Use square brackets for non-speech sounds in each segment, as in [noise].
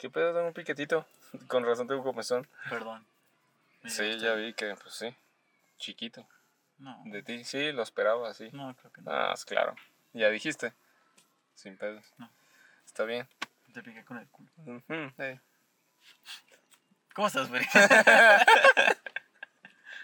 ¿Qué pedo? Tengo un piquetito. [laughs] Con razón tengo comezón. Perdón. Sí, ya vi que, pues sí. Chiquito. No, De ti, sí, lo esperaba, sí. no, creo que no. Ah, es claro. Ya dijiste. Sin pedos. No. Está bien. Te piqué con el culo. Sí. ¿Cómo estás, Beri? [laughs]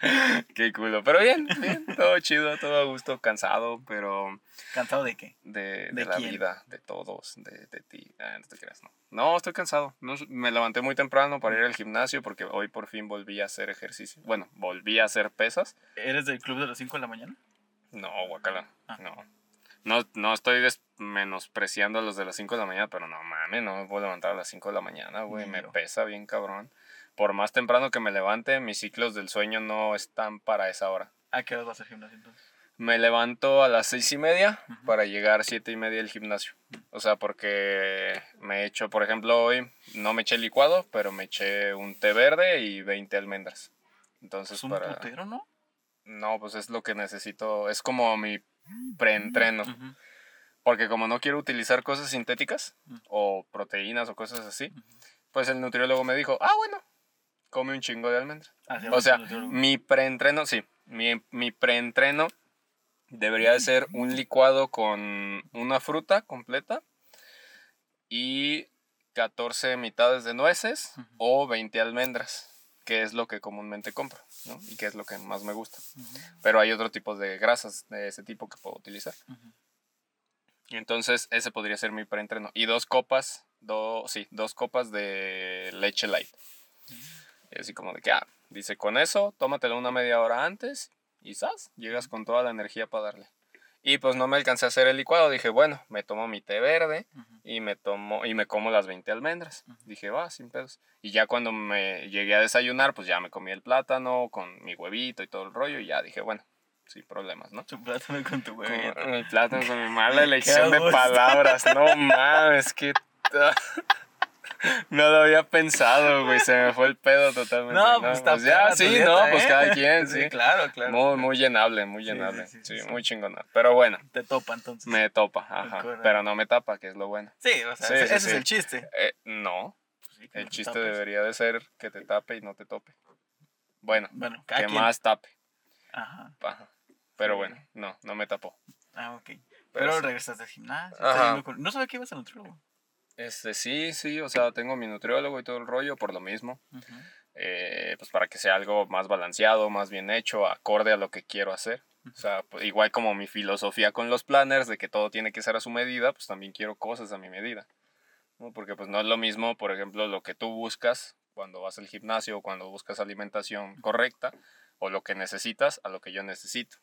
[laughs] Qué culo. Pero bien, bien. Todo chido, todo a gusto, cansado, pero ¿Cansado de qué? de, de ¿De la quién? vida, de todos, de, de ti. Ah, no te creas, no. No, estoy cansado. No, me levanté muy temprano para ir al gimnasio porque hoy por fin volví a hacer ejercicio. Bueno, volví a hacer pesas. ¿Eres del club de las 5 de la mañana? No, guacala. Ah. No. No, no estoy menospreciando a los de las 5 de la mañana, pero no mames, no me puedo levantar a las 5 de la mañana, güey. Me pesa bien cabrón. Por más temprano que me levante, mis ciclos del sueño no están para esa hora. ¿A qué hora vas al gimnasio entonces? Me levanto a las seis y media Ujú. para llegar siete y media al gimnasio. O sea, porque me he hecho, por ejemplo, hoy no me eché licuado, pero me eché un té verde y 20 almendras. Entonces, Es un para... putero, ¿no? No, pues es lo que necesito. Es como mi preentreno. Porque como no quiero utilizar cosas sintéticas o proteínas o cosas así, pues el nutriólogo me dijo, ah, bueno, come un chingo de almendras. Sí, O sea, mi preentreno, sí, mi, mi preentreno debería de ser un licuado con una fruta completa y 14 mitades de nueces o 20 almendras, que es lo que comúnmente compro, ¿no? Y que es lo que más me gusta. Pero hay otro tipo de grasas de ese tipo que puedo utilizar. ujú. Y entonces ese podría ser mi preentreno. Y dos copas, dos, sí, dos copas de leche light. Y así como de que, ah, dice, con eso, tómatelo una media hora antes y ¡zas! Llegas con toda la energía para darle. Y pues no me alcancé a hacer el licuado. Dije, bueno, me tomo mi té verde y me tomo y me como las 20 almendras. Dije, va, sin pedos. Y ya cuando me llegué a desayunar, pues ya me comí el plátano con mi huevito y todo el rollo. Y ya dije, bueno, sin problemas, ¿no? Tu plátano con tu huevito. Con el plátano con mi mala elección de palabras. [laughs] No mames, que. No lo había pensado, güey. Se me fue el pedo totalmente. No, pues está ya, perra tu sí, dieta, no, pues ¿eh? cada quien, sí. claro, claro. Muy, muy llenable, muy Sí, llenable. sí, Sí, sí, sí, sí. muy chingona. Pero bueno, Te topa entonces. me topa, ajá. Pero no me tapa, que es lo bueno. Sí, o sea, Sí, ese, sí, ese sí. es el chiste. Eh, no, Pues sí, que el no te chiste tapes. debería de ser que te tape y no te tope. Bueno, Bueno, cada que quien. más tape. Ajá. Ajá. Pero Sí. bueno, no, no me tapó. Ah, ok. Pero Pero, sí. regresaste al gimnasio. No sabía que ibas al nutriólogo. Este, sí, sí, o sea, tengo mi nutriólogo y todo el rollo por lo mismo. Eh, pues para que sea algo más balanceado, más bien hecho, acorde a lo que quiero hacer. O sea, pues, igual como mi filosofía con los planners de que todo tiene que ser a su medida, pues también quiero cosas a mi medida. ¿no? Porque pues no es lo mismo, por ejemplo, lo que tú buscas cuando vas al gimnasio o cuando buscas alimentación correcta o lo que necesitas a lo que yo necesito.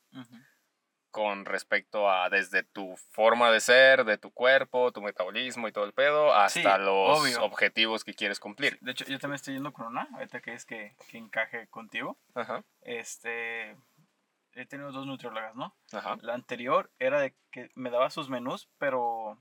Con respecto a desde tu forma de ser, de tu cuerpo, tu metabolismo y todo el pedo, hasta Sí, los obvio. objetivos que quieres cumplir. De hecho, yo también estoy yendo con una, ahorita que es que, que encaje contigo. Ajá, Este, he tenido dos nutriólogas, ¿no? ajá. La anterior era de que me daba sus menús, pero...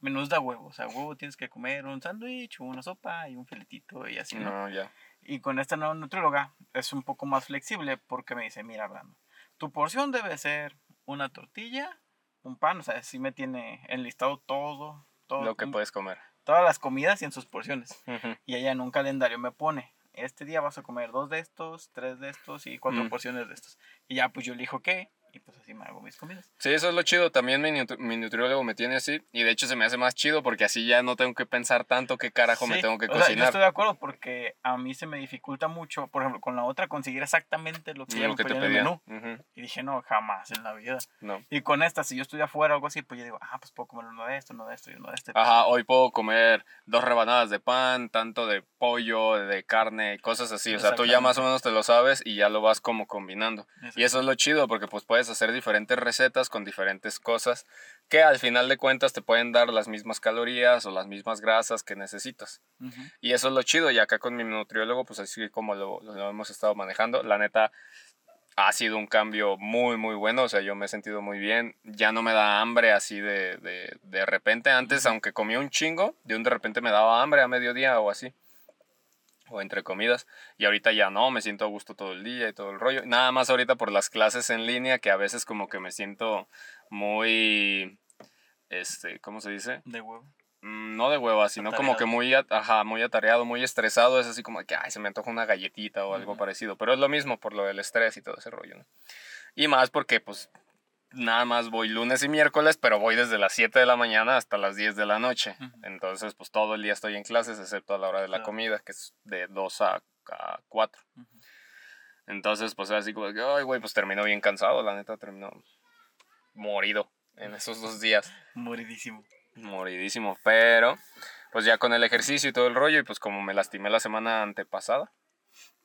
Menús de huevo, o sea, huevo tienes que comer un sándwich, una sopa y un filetito y así, ¿no? No, ya. Y con esta nueva nutrióloga es un poco más flexible porque me dice, mira, Brando, tu porción debe ser una tortilla, un pan, o sea, sí me tiene enlistado todo, todo Lo que un- puedes comer. todas las comidas y en sus porciones. Y ella en un calendario me pone, este día vas a comer dos de estos, tres de estos y cuatro Mm. porciones de estos. Y ya pues yo elijo qué y pues así me hago mis comidas. Sí, eso es lo chido. También mi, nutri- mi nutriólogo me tiene así. Y de hecho se me hace más chido porque así ya no tengo que pensar tanto qué carajo me Sí, tengo que o sea, yo cocinar. estoy de acuerdo porque a mí se me dificulta mucho, por ejemplo, con la otra conseguir exactamente lo que me que te pedía en el pedía. menú. Ujú. Y dije, no, jamás en la vida. No. Y con esta, si yo estoy afuera o algo así, pues yo digo, ah, pues puedo comer uno de esto, uno de esto y uno de este. Ajá, hoy puedo comer dos rebanadas de pan, tanto de pollo, de carne, cosas así. O sea, tú ya más o menos te lo sabes y ya lo vas como combinando. Y eso es lo chido porque pues puedes hacer diferentes recetas con diferentes cosas que al final de cuentas te pueden dar las mismas calorías o las mismas grasas que necesitas. Y eso es lo chido. Y acá con mi nutriólogo, pues así como lo, lo hemos estado manejando, la neta ha sido un cambio muy, muy bueno. O sea, yo me he sentido muy bien. Ya no me da hambre así de, de, de repente. Antes, aunque comía un chingo, de un de repente me daba hambre a mediodía o así. O entre comidas. Y ahorita ya no, me siento a gusto todo el día y todo el rollo. Nada más ahorita por las clases en línea, que a veces como que me siento muy... Este, ¿cómo se dice? De huevo. mm, no de hueva, sino como que muy, ajá, muy atareado, muy estresado, es así como que, ay, se me antoja una galletita o algo parecido, pero es lo mismo por lo del estrés y todo ese rollo, ¿no? Y más porque, pues, nada más voy lunes y miércoles, pero voy desde las 7 de la mañana hasta las 10 de la noche. Entonces, pues, todo el día estoy en clases, excepto a la hora de la Claro. comida, que es de 2 a, a 4. Ujú. Entonces, pues, así como que, ay, güey, pues terminó bien cansado, la neta, terminó morido en esos dos días Moridísimo. moridísimo, pero pues ya con el ejercicio y todo el rollo y pues como me lastimé la semana antepasada,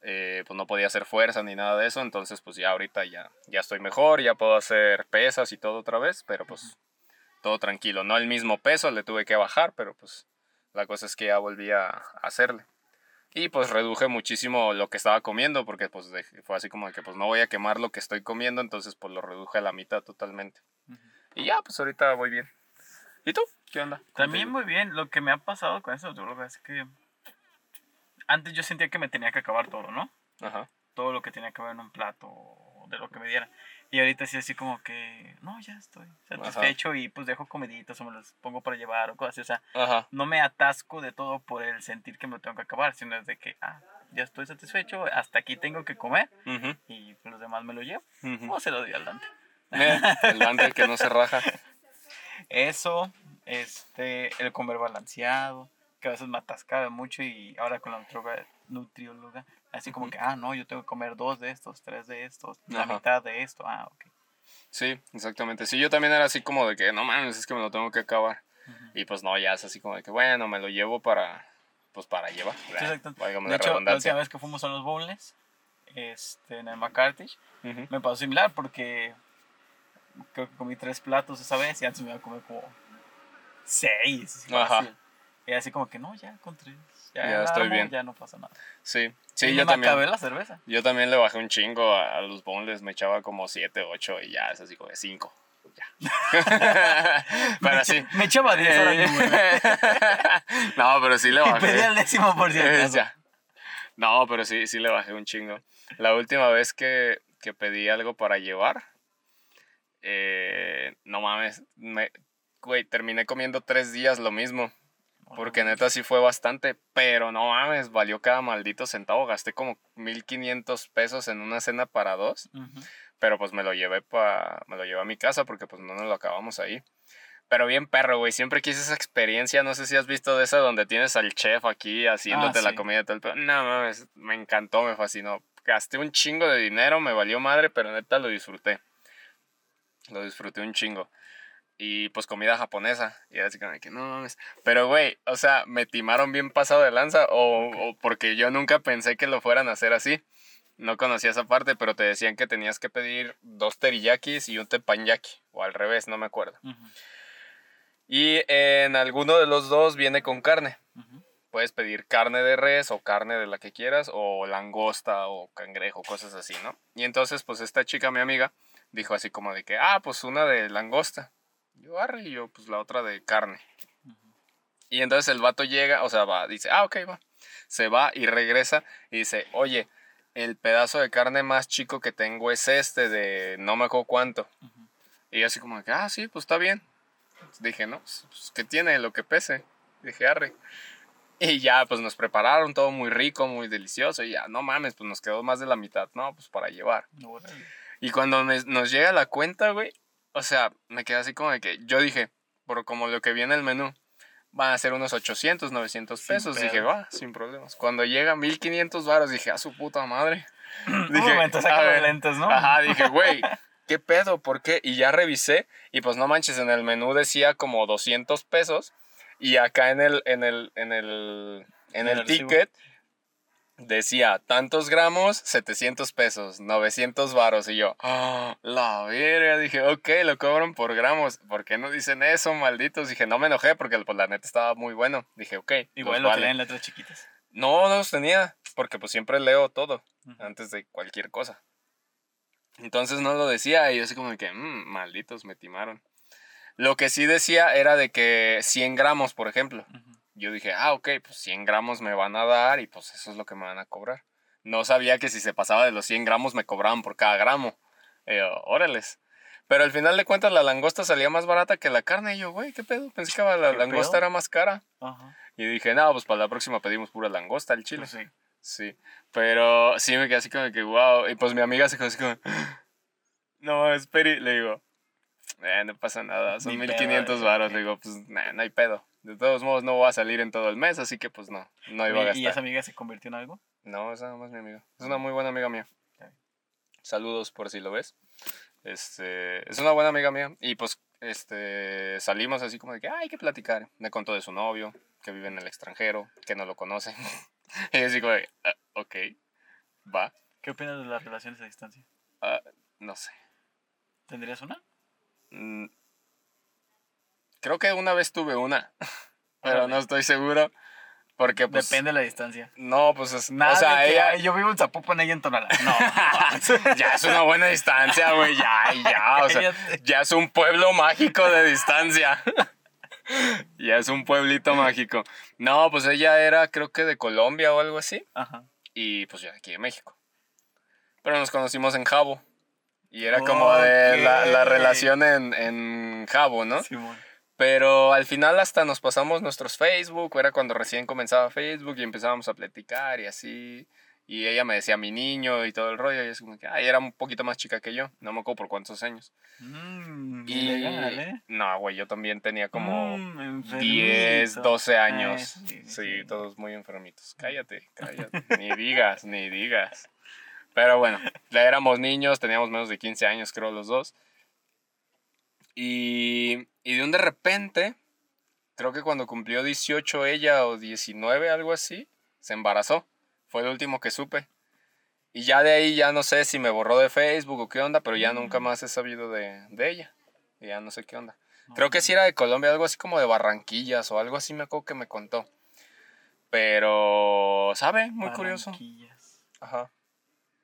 eh, pues no podía hacer fuerza ni nada de eso, entonces pues ya ahorita ya, ya estoy mejor, ya puedo hacer pesas y todo otra vez, pero pues todo tranquilo, no el mismo peso, le tuve que bajar, pero pues la cosa es que ya volví a hacerle. Y pues reduje muchísimo lo que estaba comiendo, porque pues fue así como de que pues no voy a quemar lo que estoy comiendo, entonces pues lo reduje a la mitad totalmente. Y ya, pues ahorita voy bien. ¿Y tú? ¿Qué onda? ¿Cómo te También muy bien. Lo que me ha pasado con eso es que antes yo sentía que me tenía que acabar todo, ¿no? Ajá. Todo lo que tenía que haber en un plato de lo que me diera. Y ahorita sí así como que, no, ya estoy satisfecho y pues dejo comiditas o me las pongo para llevar o cosas así. O sea, Ajá. no me atasco de todo por el sentir que me lo tengo que acabar, sino es de que, ah, ya estoy satisfecho, hasta aquí tengo que comer Ujú, y pues los demás me lo llevo. ujú. O se lo doy al Dante. Eh, el Dante que no se raja. [laughs] Eso, este, el comer balanceado, que a veces me atascaba mucho y ahora con la nutrióloga, nutrióloga así como que, ah, no, yo tengo que comer dos de estos, tres de estos, la mitad de esto, ah, ok. Sí, exactamente. Sí, yo también era así como de que no mames, es que me lo tengo que acabar. Y pues no, ya es así como de que bueno, me lo llevo para pues para llevar. exacto. De hecho, la última vez que fuimos a los bowls, este, en el McCarthy, me pasó similar porque creo que comí tres platos esa vez y antes me iba a comer como seis. Ajá. fácil. Y así como que no, ya con tres. Ya, Ya estoy armo, bien. Ya no pasa nada. Sí, sí, y yo me también. acabé la cerveza. Yo también le bajé un chingo a, a los bonles, me echaba como 7, 8 y ya es así como de 5. Ya. [laughs] pero sí. Me echaba 10 ahora ni nueve. no, pero sí le Y bajé. pedí el décimo por acaso. ya. No, pero sí, sí le bajé un chingo. La última vez que, que pedí algo para llevar, eh, no mames, me, güey, terminé comiendo tres días lo mismo. Porque neta sí fue bastante, pero no mames, valió cada maldito centavo. Gasté como 1500 pesos en una cena para dos, pero pues me lo llevé pa, me lo llevé a mi casa porque pues no nos lo acabamos ahí. Pero bien perro, güey, siempre quise esa experiencia, no sé si has visto de esa donde tienes al chef aquí haciéndote la sí. comida y todo el pedo. No mames, me encantó, me fascinó. Gasté un chingo de dinero, me valió madre, pero neta lo disfruté. Lo disfruté un chingo. Y pues comida japonesa. Y era así como de que no mames. Pero güey, o sea, me timaron bien pasado de lanza. O, o porque yo nunca pensé que lo fueran a hacer así. No conocía esa parte, pero te decían que tenías que pedir dos teriyakis y un teppanyaki. O al revés, no me acuerdo. Y en alguno de los dos viene con carne. Ujú. Puedes pedir carne de res o carne de la que quieras, o langosta o cangrejo, cosas así, ¿no? Y entonces, pues esta chica, mi amiga, dijo así como de que, ah, pues una de langosta. Yo arre y yo, pues la otra de carne. Y entonces el vato llega, o sea, va, dice, ah, ok, va. Se va y regresa y dice, oye, el pedazo de carne más chico que tengo es este de no me acuerdo cuánto. Y yo así como ah, sí, pues está bien. Dije, no, pues, pues, ¿qué tiene? Lo que pese. Dije, arre. Y ya, pues nos prepararon todo muy rico, muy delicioso. Y ya, no mames, pues nos quedó más de la mitad, ¿no? Pues para llevar. Y cuando me- nos llega la cuenta, güey, o sea, me quedé así como de que yo dije, por como lo que viene el menú, van a ser unos 800, 900 Sin pesos. Dije, va, sin problemas. Cuando llega 1500 varos, dije, a su puta madre. [clears throat] Un momento, saca de lentes, ¿no? Ajá, [laughs] dije, güey, ¿qué pedo? ¿Por qué? Y ya revisé y pues no manches, en el menú decía como 200 pesos y acá en el, en el, en el, en En el ticket decía tantos gramos, 700 pesos, 900 varos y yo, ah, la verga, dije, ok, lo cobran por gramos, ¿por qué no dicen eso, malditos? Dije, no me enojé porque pues la neta estaba muy bueno, dije, ok, Igual pues, lo vale. en letras chiquitas. No, no los tenía, porque pues siempre leo todo antes de cualquier cosa. Entonces no lo decía y yo así como que, "Mm, malditos, me timaron. Lo que sí decía era de que 100 gramos, por ejemplo. Yo dije, ah, ok, pues 100 gramos me van a dar y pues eso es lo que me van a cobrar. No sabía que si se pasaba de los 100 gramos me cobraban por cada gramo. Eh, órales. Pero al final de cuentas la langosta salía más barata que la carne. Y yo, güey, ¿qué pedo? Pensé que la ¿Qué langosta pedo? era más cara. Ajá. Y dije, no, pues para la próxima pedimos pura langosta al chile. Pues sí. Sí, pero sí me quedé así como que, wow. Y pues mi amiga se quedó así como, [gasps] no, espere. Le digo, eh, no pasa nada, son Ni 1500 pedo, varos. eh. Le digo, pues, nah, no hay pedo. De todos modos, no voy a salir en todo el mes, así que pues no, no iba a ¿Y gastar. esa amiga se convirtió en algo? No, es nada más mi amiga. Es una muy buena amiga mía. Saludos por si lo ves. Este, es una buena amiga mía. Y pues, este, salimos así como de que "Ah, hay que platicar. Me contó de su novio, que vive en el extranjero, que no lo conoce. [laughs] y yo así como de, "Ah, ok, va. ¿Qué opinas de las relaciones a distancia? Ah, no sé. ¿Tendrías una? Mm, Creo que una vez tuve una, [laughs] pero no estoy seguro. Porque pues... Depende de la distancia. No, pues es... Nada o sea, de que, ella... "Ay, yo vivo en Zapopan, ella en Tonalá. No. [laughs] ya es una buena distancia, güey, ya, ya, o sea, ya es un pueblo mágico de distancia. [laughs] ya es un pueblito mágico. No, pues ella era, creo que de Colombia o algo así, Ajá. y pues yo aquí de México. Pero nos conocimos en Jabo, y era como de la, relación en, en Jabo, ¿no? Simón. Pero al final hasta nos pasamos nuestros Facebook, era cuando recién comenzaba Facebook y empezábamos a platicar y así. Y ella me decía mi niño y todo el rollo. Y es como que, ay, era un poquito más chica que yo. No me acuerdo por cuántos años. Mm, Y. ilegal, ¿eh? No, güey, yo también tenía como Mm, enfermito. 10, 12 años. Ah, sí, sí, sí. todos muy enfermitos. Cállate, cállate. ni digas, ni digas. Pero bueno, ya éramos niños, teníamos menos de 15 años, creo, los dos. Y, y de un de repente, creo que cuando cumplió 18 ella o 19, algo así, se embarazó. Fue el último que supe. Y ya de ahí ya no sé si me borró de Facebook o qué onda, pero ya nunca más he sabido de, de ella. Y ya no sé qué onda. Creo que sí era de Colombia, algo así como de Barranquillas o algo así me acuerdo que me contó. Pero, ¿sabe? Muy curioso. Barranquillas. Ajá.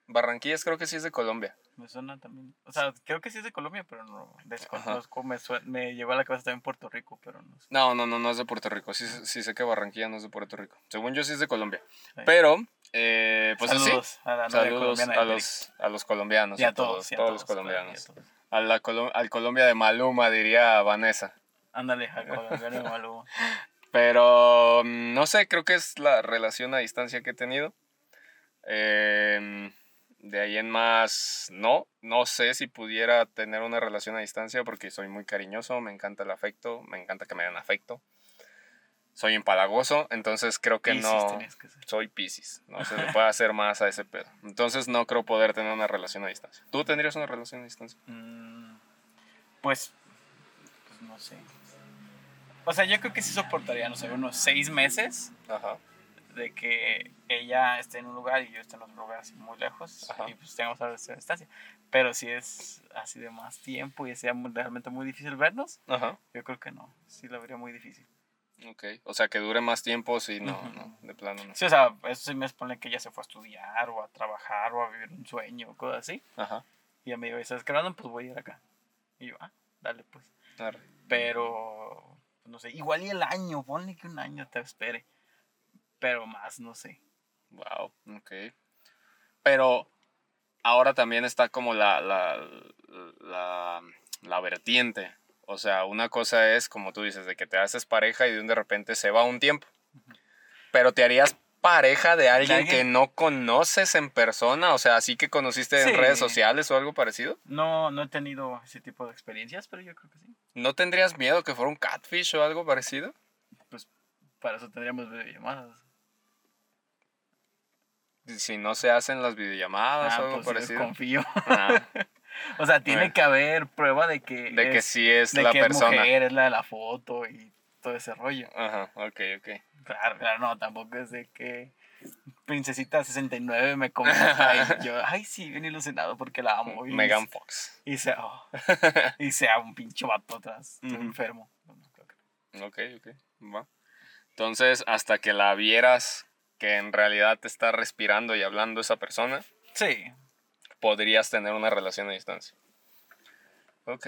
Barranquillas creo que sí es de Colombia. Me suena también. O sea, creo que sí es de Colombia, pero no desconozco. Me, sue- me llevó a la cabeza también Puerto Rico, pero no sé. No, no, no, no es de Puerto Rico. Sí, sí sé que Barranquilla no es de Puerto Rico. Según yo sí es de Colombia. Sí. Pero, eh, pues Saludos a la así. Saludos colombiana de a los, a los colombianos. Y a a todos, y a todos los todos, a colombianos. todos. A la Colo- al Colombia de Maluma, diría Vanessa. Ándale, a colombiano de Maluma. [laughs] Pero mm, no sé, creo que es la relación a distancia que he tenido. Em, de ahí en más, no. No sé si pudiera tener una relación a distancia porque soy muy cariñoso, me encanta el afecto, me encanta que me den afecto. Soy empalagoso, entonces creo que no. que. Soy Pisces, no se le puede hacer más a ese pedo. Entonces no creo poder tener una relación a distancia. ¿Tú tendrías una relación a distancia? Mm, pues, pues no sé. O sea, yo creo que sí soportaría, no sé, unos seis meses Ajá. De que ella esté en un lugar y yo esté en otro lugar así muy lejos Ajá. y pues tengamos a esa distancia. Pero si es así de más tiempo y sea realmente muy difícil vernos, Ajá. yo creo que no. Sí lo vería muy difícil. Ok. O sea, que dure más tiempo, sí, no, Ujú. no, de plano no. Sí, o sea, eso sí me expone que ella se fue a estudiar o a trabajar o a vivir un sueño o cosas así. Ajá. Y ella me dijo, ¿estás grabando? Pues voy a ir acá. Y yo, ah, dale pues. Arre. Pero, pues, no sé, igual y el año, ponle que un año te espere. Pero más, no sé. Wow, ok. Pero ahora también está como la, la, la, la vertiente. O sea, una cosa es, como tú dices, de que te haces pareja y de un de repente se va un tiempo. Pero te harías pareja de alguien que no conoces en persona, o sea, así que conociste en Sí. redes sociales o algo parecido. No, no he tenido ese tipo de experiencias, pero yo creo que sí. ¿No tendrías miedo que fuera un catfish o algo parecido? Pues para eso tendríamos videollamadas. Si no se hacen las videollamadas Ah, o algo pues parecido. confío. Ah, [laughs] o sea, tiene que haber prueba de que, de que es, sí es de la que es persona. mujer, es la de la foto y todo ese rollo. Ajá, ok, ok. Claro, claro, no, tampoco es de que Princesita 69 me comenta [laughs] y yo, ay, sí, bien ilusionado porque la amo. Y, Megan Fox. Y sea, oh, [laughs] y sea un pinche vato atrás, Ujú. enfermo. No, no, creo que no. Ok, ok, va. Entonces, hasta que la vieras que en realidad te está respirando y hablando esa persona, Sí, podrías tener una relación a distancia. Ok,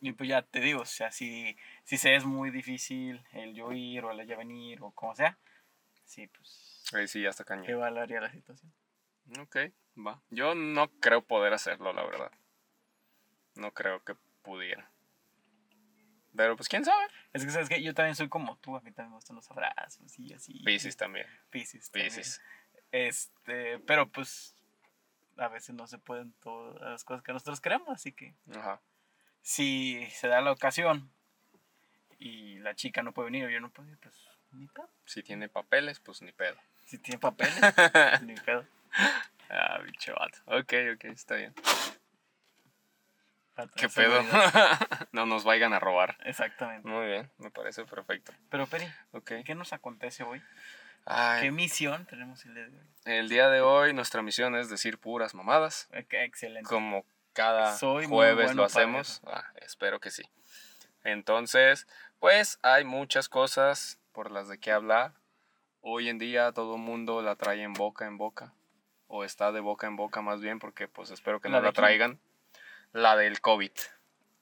y pues ya te digo, o sea, si, si se es muy difícil el yo ir o el ella venir o como sea, sí, pues ahí sí ya está cañón. evaluaría la situación. Ok, va. Yo no creo poder hacerlo, la verdad. No creo que pudiera. Pero pues quién sabe. Es que, ¿sabes que Yo también soy como tú, a mí también me gustan los abrazos y así. Pisces también. Pisces. Pisces. Este, pero pues a veces no se pueden todas las cosas que nosotros queremos, así que Ajá. si se da la ocasión y la chica no puede venir o yo no puedo ir, pues ni pedo. Si tiene papeles, pues ni pedo. Si tiene papeles, [laughs] ni pedo. Ah, bicho vato. Ok, ok, está bien. ¿Qué pedo? [laughs] no nos vayan a robar. Exactamente. Muy bien, me parece perfecto. Pero Peri. ¿qué nos acontece hoy? Ay, ¿Qué misión tenemos el día de hoy? el día de hoy nuestra misión es decir puras mamadas. Eh, Excelente. Como cada Soy jueves bueno lo hacemos. Ah, espero que sí. Entonces, pues hay muchas cosas por las de qué hablar. Hoy en día todo el mundo la trae en boca en boca. O está de boca en boca más bien porque pues espero que ¿La no la quién? traigan. La del COVID.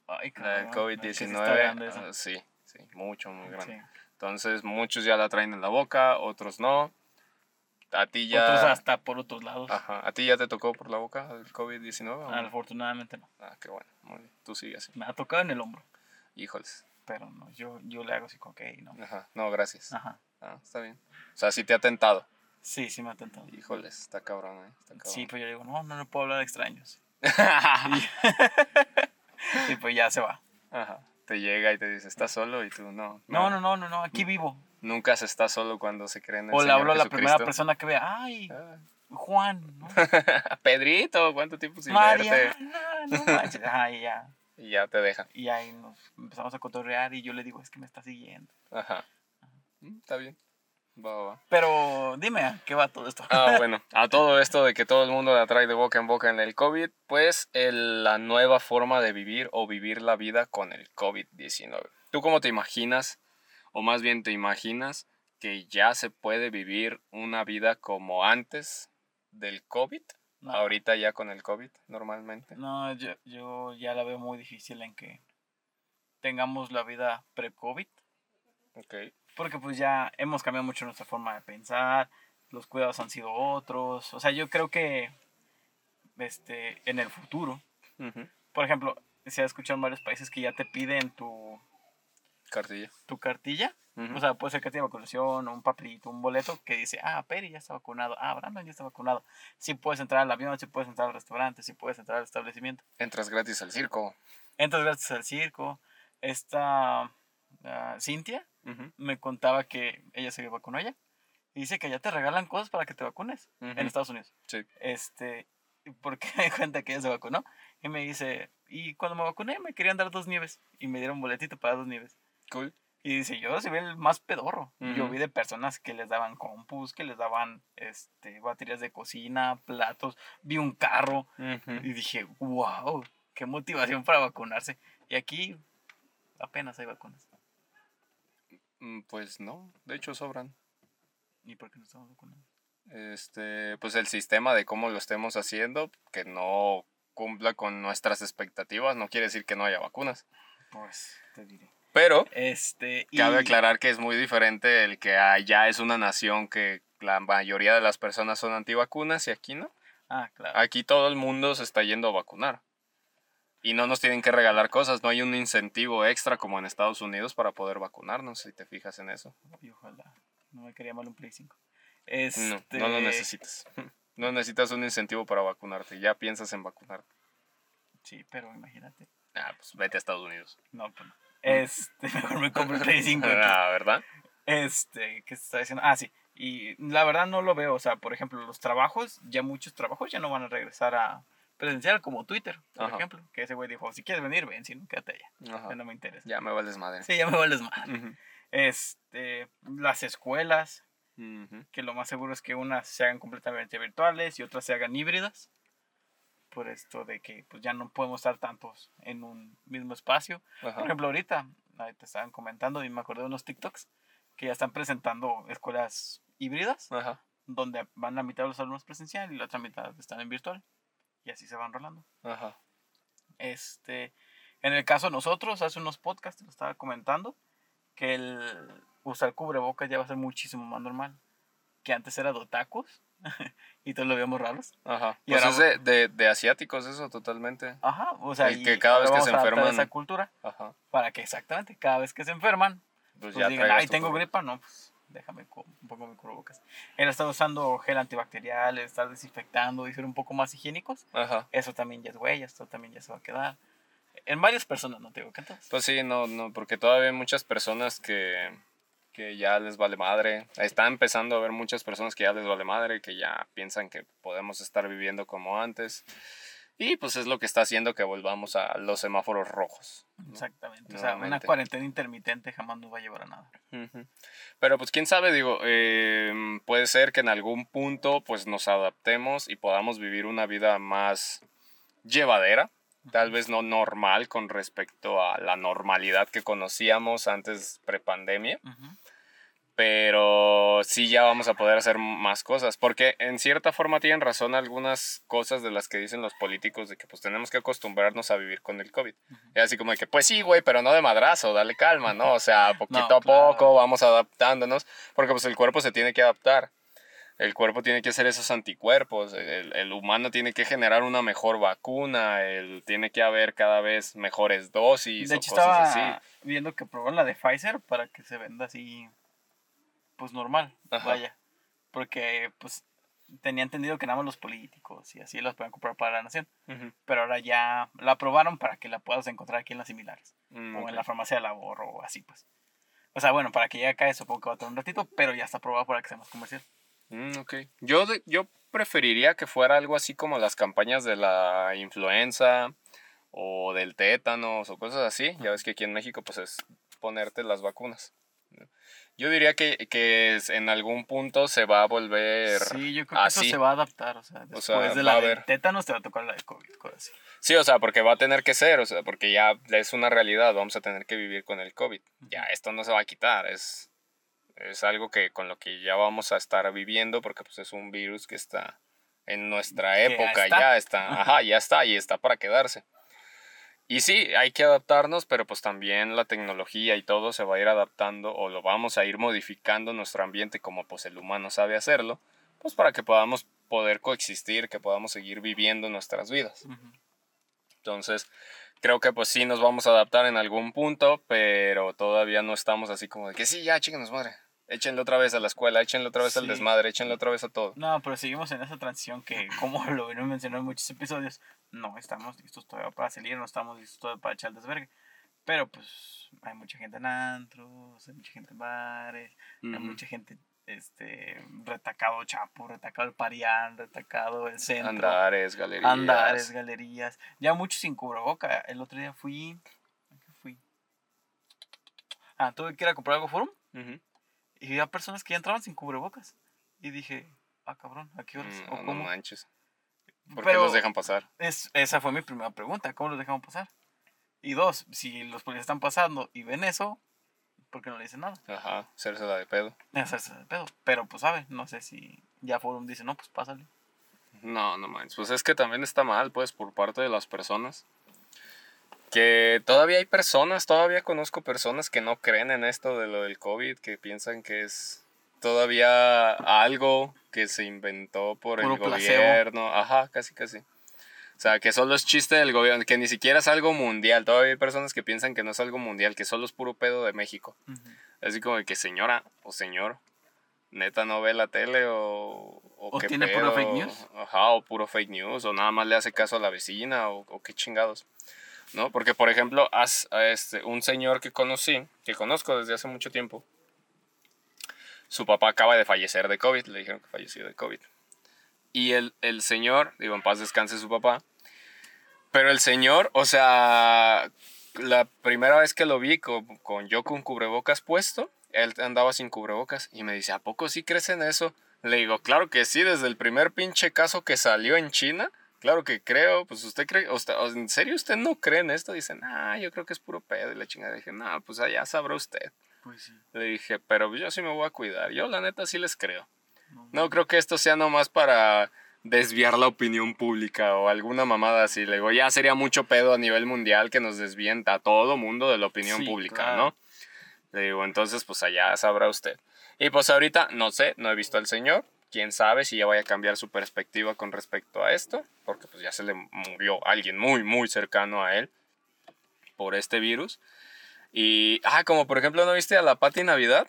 Ay, La del cabrón, es que sí está COVID-19. grande eso. ah, sí, sí, mucho, muy grande. Sí. Entonces, muchos ya la traen en la boca, otros no. A ti ya. Otros hasta por otros lados. Ajá. ¿A ti ya te tocó por la boca el COVID-19? o no? Afortunadamente no. Ah, qué bueno. Muy bien. Tú sigue así. Me ha tocado en el hombro. Híjoles. Pero no, yo, yo le hago así con que no. Ajá. No, gracias. Ajá. Ah, está bien. O sea, sí te ha tentado. Sí, sí me ha tentado. Híjoles, está cabrón, ¿eh? Está cabrón. Sí, pues yo digo, no, no le puedo hablar a extraños. [laughs] Y pues ya se va. Ajá. Te llega y te dice, ¿estás solo? Y tú, no. No, no, no, no, no, aquí vivo. Nunca se está solo cuando se cree en el O le hablo a la primera persona que vea, ay, Ah. Juan, ¿no? [laughs] Pedrito, ¿cuánto tiempo sin verte? Mariana, no manches. Ajá, y ya. [laughs] Y ya te deja. Y ahí nos empezamos a cotorrear y yo le digo, es que me está siguiendo. Ajá. Mm, Está bien. Va, va, va. Pero dime, ¿a qué va todo esto? Ah, [laughs] bueno, a todo esto de que todo el mundo la trae de boca en boca en el COVID, pues el- la nueva forma de vivir o vivir la vida con el COVID-19. ¿Tú cómo te imaginas, o más bien te imaginas, que ya se puede vivir una vida como antes del COVID? No. Ahorita ya con el COVID, normalmente. No, yo, yo ya la veo muy difícil en que tengamos la vida pre-COVID. Ok. Porque pues ya hemos cambiado mucho nuestra forma de pensar, los cuidados han sido otros. O sea, yo creo que este, en el futuro, por ejemplo, se ha escuchado en varios países que ya te piden tu, Cartilla. tu cartilla. O sea, puede ser cartilla de vacunación, o un papelito, un boleto que dice, ah, Peri ya está vacunado, ah, Brandon ya está vacunado. Si puedes entrar al avión, si puedes entrar al restaurante, si puedes entrar al establecimiento. Entras gratis al circo. Entras gratis al circo. Esta ah, Cintia Ujú. me contaba que ella se vacunó ya. Y dice que ya te regalan cosas para que te vacunes Ujú. en Estados Unidos. Sí. Este, porque [laughs] me cuenta que ella se vacunó. Y me dice, y cuando me vacuné me querían dar dos nieves. Y me dieron boletito para dos nieves. Cool. Y dice, yo recibí el más pedorro. Yo Ujú. vi de personas que les daban compus, que les daban este, baterías de cocina, platos. Vi un carro. Ujú. Y dije, wow, qué motivación para vacunarse. Y aquí apenas hay vacunas. Mm, Pues no, de hecho sobran. ¿Y por qué no estamos vacunando? este, pues el sistema de cómo lo estemos haciendo, que no cumpla con nuestras expectativas, no quiere decir que no haya vacunas. Pues te diré. Pero Este, y cabe aclarar que es muy diferente el que allá es una nación que la mayoría de las personas son antivacunas y aquí no. Ah, claro. Aquí todo el mundo se está yendo a vacunar. Y no nos tienen que regalar cosas, no hay un incentivo extra como en Estados Unidos para poder vacunarnos, si te fijas en eso. Y ojalá. No me quería mal un Play 5. No, Este, no lo necesitas. [laughs] No necesitas un incentivo para vacunarte, ya piensas en vacunarte. Sí, pero imagínate. Ah, pues vete a Estados Unidos. No, pues no. Este, [laughs] mejor me compro el Play [laughs] 5. aquí. Ah, ¿verdad? Este, ¿qué se está diciendo? Ah, sí. Y la verdad no lo veo. O sea, por ejemplo, los trabajos, ya muchos trabajos ya no van a regresar a presencial como Twitter, por Ajá. ejemplo. Que ese güey dijo, si quieres venir, ven, si no, quédate allá. Ajá. Ya no me interesa. Ya me vales madre. Sí, ya me vales más. Ujú. Este, las escuelas, Ujú. que lo más seguro es que unas se hagan completamente virtuales y otras se hagan híbridas. Por esto de que pues ya no podemos estar tantos en un mismo espacio. Ajá. Por ejemplo, ahorita, ahí te estaban comentando y me acordé de unos TikToks que ya están presentando escuelas híbridas, donde van la mitad de los alumnos presencial y la otra mitad están en virtual. Y así se van rolando. Ajá. Este, en el caso de nosotros, hace unos podcasts, te lo estaba comentando, que el usar cubrebocas ya va a ser muchísimo más normal. Que antes era de otakus, [laughs] y todos lo veíamos raros. Ajá. Y Pues ahora- es de, de, de asiáticos eso, totalmente. Ajá, o sea, Y que cada vez que se enferman- esa cultura Ajá. para que exactamente cada vez que se enferman, Pues, pues ya digan, ay, tengo cubrebocas". gripa, no, pues déjame un poco mi cubrebocas. Él está usando gel antibacterial, estar desinfectando y ser un poco más higiénicos. Ajá. Eso también ya es huella, esto también ya se va a quedar. En varias personas, no te digo que en todas. Pues sí, no, no, porque todavía hay muchas personas que, que ya les vale madre. Está empezando a haber muchas personas que ya les vale madre, que ya piensan que podemos estar viviendo como antes. Y pues es lo que está haciendo que volvamos a los semáforos rojos. Exactamente. O sea, una cuarentena intermitente jamás nos va a llevar a nada. Pero pues quién sabe, digo, eh, puede ser que en algún punto pues nos adaptemos y podamos vivir una vida más llevadera, tal vez no normal con respecto a la normalidad que conocíamos antes prepandemia, Ujú. Pero sí ya vamos a poder hacer más cosas, porque en cierta forma tienen razón algunas cosas de las que dicen los políticos de que pues tenemos que acostumbrarnos a vivir con el COVID. Es así como de que pues sí, güey, pero no de madrazo, dale calma, ¿no? O sea, [laughs] poquito No, a claro. poco vamos adaptándonos, porque pues el cuerpo se tiene que adaptar. El cuerpo tiene que hacer esos anticuerpos, el, el humano tiene que generar una mejor vacuna, el, tiene que haber cada vez mejores dosis De o hecho, cosas estaba así. viendo que probaron la de Pfizer para que se venda así, pues normal, Ajá. vaya. Porque, pues, tenía entendido que nada más los políticos y así los pueden comprar para la nación. Pero ahora ya la aprobaron para que la puedas encontrar aquí en las similares. Mm, O en la farmacia de labor o así, pues. O sea, bueno, para que llegue acá, supongo que va a tomar un ratito, pero ya está aprobado para que sea más comercial. Mm, ok. Yo, yo preferiría que fuera algo así como las campañas de la influenza o del tétanos o cosas así. Ya ves que aquí en México pues es ponerte las vacunas. Yo diría que, que en algún punto se va a volver Sí, yo creo que eso así. se va a adaptar. O sea, después sea, de la de tétanos te va a tocar la de COVID, así. Sí, o sea, porque va a tener que ser, o sea, porque ya es una realidad, vamos a tener que vivir con el COVID. Ya esto no se va a quitar, es, es algo que con lo que ya vamos a estar viviendo porque pues es un virus que está en nuestra ya época, está. ya está, ajá, ya está y está para quedarse. Y sí, hay que adaptarnos, pero pues también la tecnología y todo se va a ir adaptando o lo vamos a ir modificando nuestro ambiente como pues el humano sabe hacerlo, pues para que podamos poder coexistir, que podamos seguir viviendo nuestras vidas. Entonces, creo que pues sí nos vamos a adaptar en algún punto, pero todavía no estamos así como de que sí, ya, chíquenos madre. Échenle otra vez a la escuela, échenle otra vez al desmadre, échenle otra vez a todo. No, pero seguimos en esa transición que, [laughs] como lo venimos mencionando en muchos episodios, no estamos listos todavía para salir, no estamos listos todavía para echar el desvergue. Pero pues hay mucha gente en antros, hay mucha gente en bares, hay mucha gente este retacado Chapo, retacado el Parián, retacado el centro, Andares, galerías. andares, galerías, ya muchos sin cubreboca. El otro día fui, ¿a qué fui? Ah, tuve que ir a comprar algo Forum Ujú. Y había personas que ya entraban sin cubrebocas. Y dije, ah, cabrón, ¿a qué horas? Mm, ¿O No, cómo? manches. ¿Por qué los dejan pasar? es, esa fue mi primera pregunta, ¿cómo los dejamos pasar? Y dos, si los policías están pasando y ven eso, ¿por qué no le dicen nada? Ajá, hacerse la de pedo. Ese es el pedo. Pero pues sabe, no sé si ya Forum dice, no, pues pásale. No, no manches. Pues es que también está mal, pues, por parte de las personas. Que todavía hay personas, todavía conozco personas que no creen en esto de lo del COVID, que piensan que es todavía algo que se inventó por el placebo. gobierno. Ajá, casi, casi. O sea, que solo es chiste del gobierno, que ni siquiera es algo mundial. Todavía hay personas que piensan que no es algo mundial, que solo es puro pedo de México. Así como que señora o señor, neta no ve la tele o... ¿O qué tiene puro fake news? Ajá, o puro fake news, o nada más le hace caso a la vecina, o, o qué chingados. ¿No? Porque, por ejemplo, haz- a este, un señor que conocí, que conozco desde hace mucho tiempo, su papá acaba de fallecer de COVID, le dijeron que falleció de COVID. Y el, el señor, digo, en paz descanse su papá, pero el señor, o sea, la primera vez que lo vi con, con yo con cubrebocas puesto, él andaba sin cubrebocas y me dice, ¿a poco sí crees en eso? Le digo, claro que sí, desde el primer pinche caso que salió en China, claro que creo, pues usted cree, usted- ¿en serio usted no cree en esto? Dicen, ah, yo creo que es puro pedo y la chingada. dije, no, pues allá sabrá usted. Pues sí. Le dije, pero yo sí me voy a cuidar, yo la neta sí les creo. No creo que esto sea nomás para desviar la opinión pública o alguna mamada así. Le digo, ya sería mucho pedo a nivel mundial que nos desvíen a todo mundo de la opinión Sí, pública, claro. ¿no? Le digo, entonces pues allá sabrá usted. Y pues ahorita, no sé, no he visto al señor. Quién sabe si ya vaya a cambiar su perspectiva con respecto a esto, porque pues ya se le murió alguien muy, muy cercano a él por este virus. Y, ah, como por ejemplo, ¿no viste a la Pati Navidad?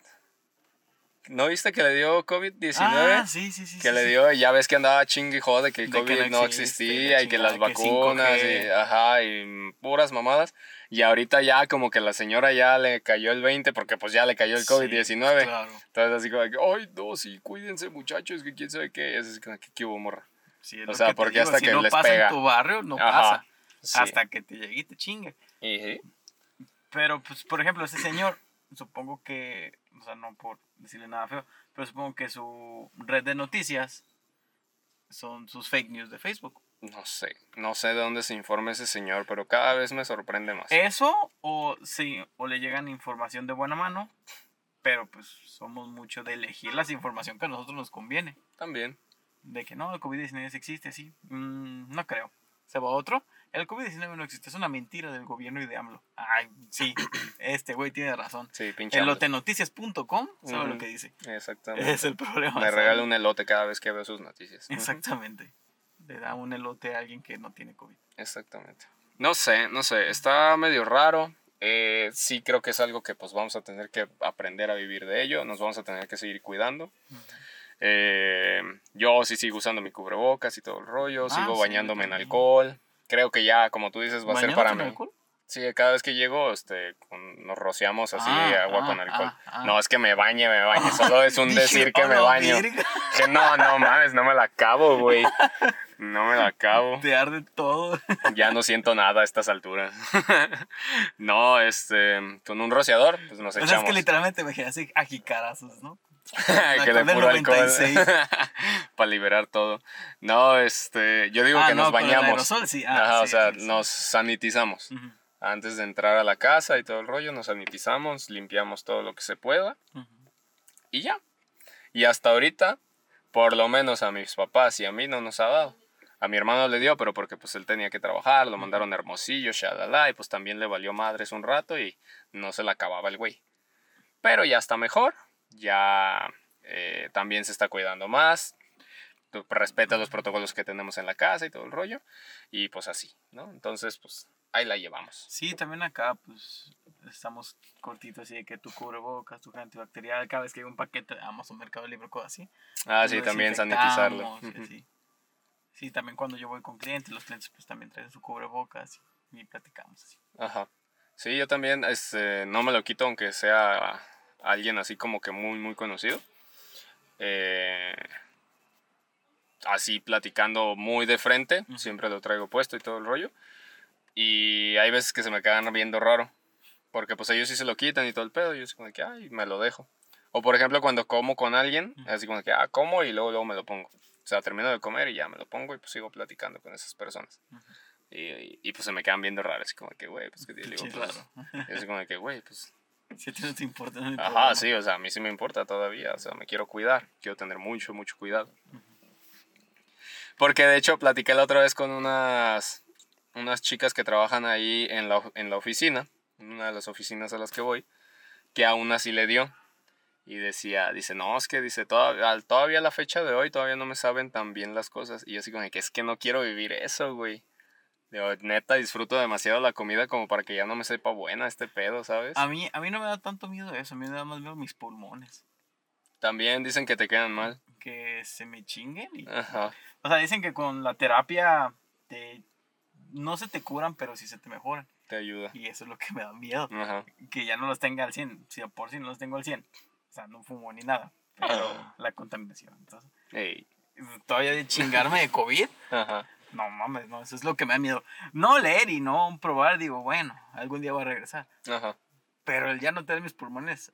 ¿No viste que le dio COVID-19? Ah, sí, sí, sí. Que sí, le sí. dio, ya ves que andaba chingue jode que el De que COVID no existía y que las que vacunas 5G. y, ajá, y puras mamadas. Y ahorita ya como que la señora ya le cayó el 20 porque pues ya le cayó el Sí, COVID-19. Claro. Entonces así como que, ay, no, sí, cuídense muchachos, que quién sabe qué. Es así como que, ¿qué hubo, morra? Sí, O sea, porque digo, hasta si que no les pasa pega. en tu barrio, no Ajá, pasa. sí. Hasta que te llegue y te chingue. Y- Pero, pues, por ejemplo, ese señor, supongo que, o sea, no por decirle nada feo, pero supongo que su red de noticias son sus fake news de Facebook. No sé, no sé de dónde se informa ese señor, pero cada vez me sorprende más. Eso, o sí, o le llegan información de buena mano, pero pues somos mucho de elegir la información que a nosotros nos conviene. También. De que no, el COVID-19 sí existe, sí. Mm, no creo. Se va otro. El COVID-19 no existe, es una mentira del gobierno y de AMLO. Ay, sí, [clears throat] este güey tiene razón. Sí, pinche. Elotenoticias.com sabe lo Ujú. que dice. Exactamente. Es el problema. Me regala un elote cada vez que veo sus noticias. Exactamente. Le da un elote a alguien que no tiene COVID. Exactamente. No sé, no sé, está medio raro. Eh, sí creo que es algo que pues vamos a tener que aprender a vivir de ello, nos vamos a tener que seguir cuidando. Eh, yo sí sigo usando mi cubrebocas y todo el rollo, Ah, sigo sí, bañándome en alcohol. Creo que ya, como tú dices, va a ser ¿Bañándote para mí. alcohol? Sí, cada vez que llego este, nos rociamos así Ah, agua ah, con alcohol. ah. No es que me bañe, me bañe, [laughs] solo es un Dije, decir que "A me baño. verga". Que no, no mames, no me la acabo, güey. [laughs] No me la acabo. Te arde todo. [laughs] Ya no siento nada a estas alturas. no, este, con un rociador, pues nos O sea, es echamos. que literalmente me quedé así a jicarazos, ¿no? Que de puro alcohol. 96. [laughs] Para liberar todo. No, este, yo digo Ah, que no, nos bañamos. aerosol, sí. Ah, Ajá, o sea, sí, nos sanitizamos. Antes de entrar a la casa y todo el rollo, nos sanitizamos, limpiamos todo lo que se pueda y ya. Y hasta ahorita, por lo menos a mis papás y a mí no nos ha dado. A mi hermano le dio, pero porque pues él tenía que trabajar, lo mandaron a Hermosillo, shalala, y pues también le valió madres un rato y no se la acababa el güey. Pero ya está mejor, ya eh, también se está cuidando más, respeta los protocolos que tenemos en la casa y todo el rollo, y pues así, ¿no? Entonces, pues ahí la llevamos. Sí, también acá, pues, estamos cortitos así de que tu cubrebocas, tu gel antibacterial, cada vez que hay un paquete de Amazon, Mercado Libre, cosas así. Ah, sí, también sanitizarlo. así. Sí, también cuando yo voy con clientes, los clientes pues también traen su cubrebocas y, y platicamos así. Ajá. Sí, yo también este, no me lo quito aunque sea alguien así como que muy, muy conocido. Eh, así platicando muy de frente, siempre lo traigo puesto y todo el rollo. Y hay veces que se me quedan viendo raro, porque pues ellos sí se lo quitan y todo el pedo, y yo así como que, ay, me lo dejo. O por ejemplo cuando como con alguien, Ujú. así como que, ah, como y luego, luego me lo pongo. O sea, termino de comer y ya me lo pongo y pues sigo platicando con esas personas. Y, y, y, pues se me quedan viendo raros, así como que, güey, pues que te [laughs] digo, pues, claro. y así como que, güey, pues, Si a ti no te importa, no ajá, problema. sí, o sea, a mí sí me importa todavía, o sea, me quiero cuidar, quiero tener mucho, mucho cuidado. Porque de hecho platiqué la otra vez con unas, unas chicas que trabajan ahí en la, en la oficina, en una de las oficinas a las que voy, que aún así le dio. Y decía, dice, no, es que dice, todavía, todavía a la fecha de hoy todavía no me saben tan bien las cosas. Y yo así como que es que no quiero vivir eso, güey. Digo, neta, disfruto demasiado la comida como para que ya no me sepa buena este pedo, ¿sabes? A mí, a mí no me da tanto miedo eso, a mí me da más miedo mis pulmones. También dicen que te quedan mal. Que se me chinguen. y- Ajá. O sea, dicen que con la terapia te, no se te curan, pero sí se te mejoran. Te ayuda. Y eso es lo que me da miedo. Ajá. Que ya no los tenga al 100. Si de por sí no los tengo al 100. O sea, no fumo ni nada. Pero Ah. la contaminación. Entonces, Ey. todavía de chingarme de COVID. Ajá. No mames, no, eso es lo que me da miedo. No leer y no probar, digo, bueno, algún día voy a regresar. Ajá. Pero el ya no tener mis pulmones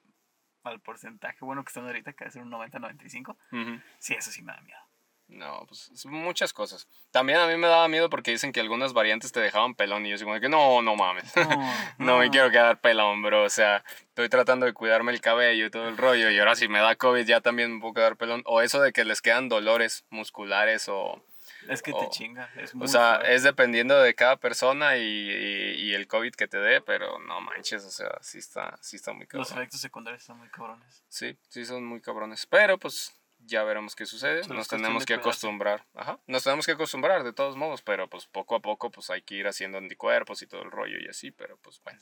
al porcentaje bueno que están ahorita, que es un 90-95, Ujú. sí, eso sí me da miedo. No, pues es muchas cosas. También a mí me daba miedo porque dicen que algunas variantes te dejaban pelón y yo como que no, no mames. [laughs] No, me quiero quedar pelón, bro. O sea, estoy tratando de cuidarme el cabello y todo el rollo. Y ahora si me da COVID ya también me puedo quedar pelón. O eso de que les quedan dolores musculares o... Es que te Oh. chinga. Es O muy sea, fuerte. es dependiendo de cada persona y, y- y el COVID que te dé, pero no manches, o sea, sí está, sí está muy Los cabrón. efectos secundarios están muy cabrones. Sí, sí son muy cabrones. Pero pues ya veremos qué sucede. Solo Nos tenemos que acostumbrar. Ajá. Nos tenemos que acostumbrar de todos modos, pero pues poco a poco pues hay que ir haciendo anticuerpos y todo el rollo y así, pero pues bueno,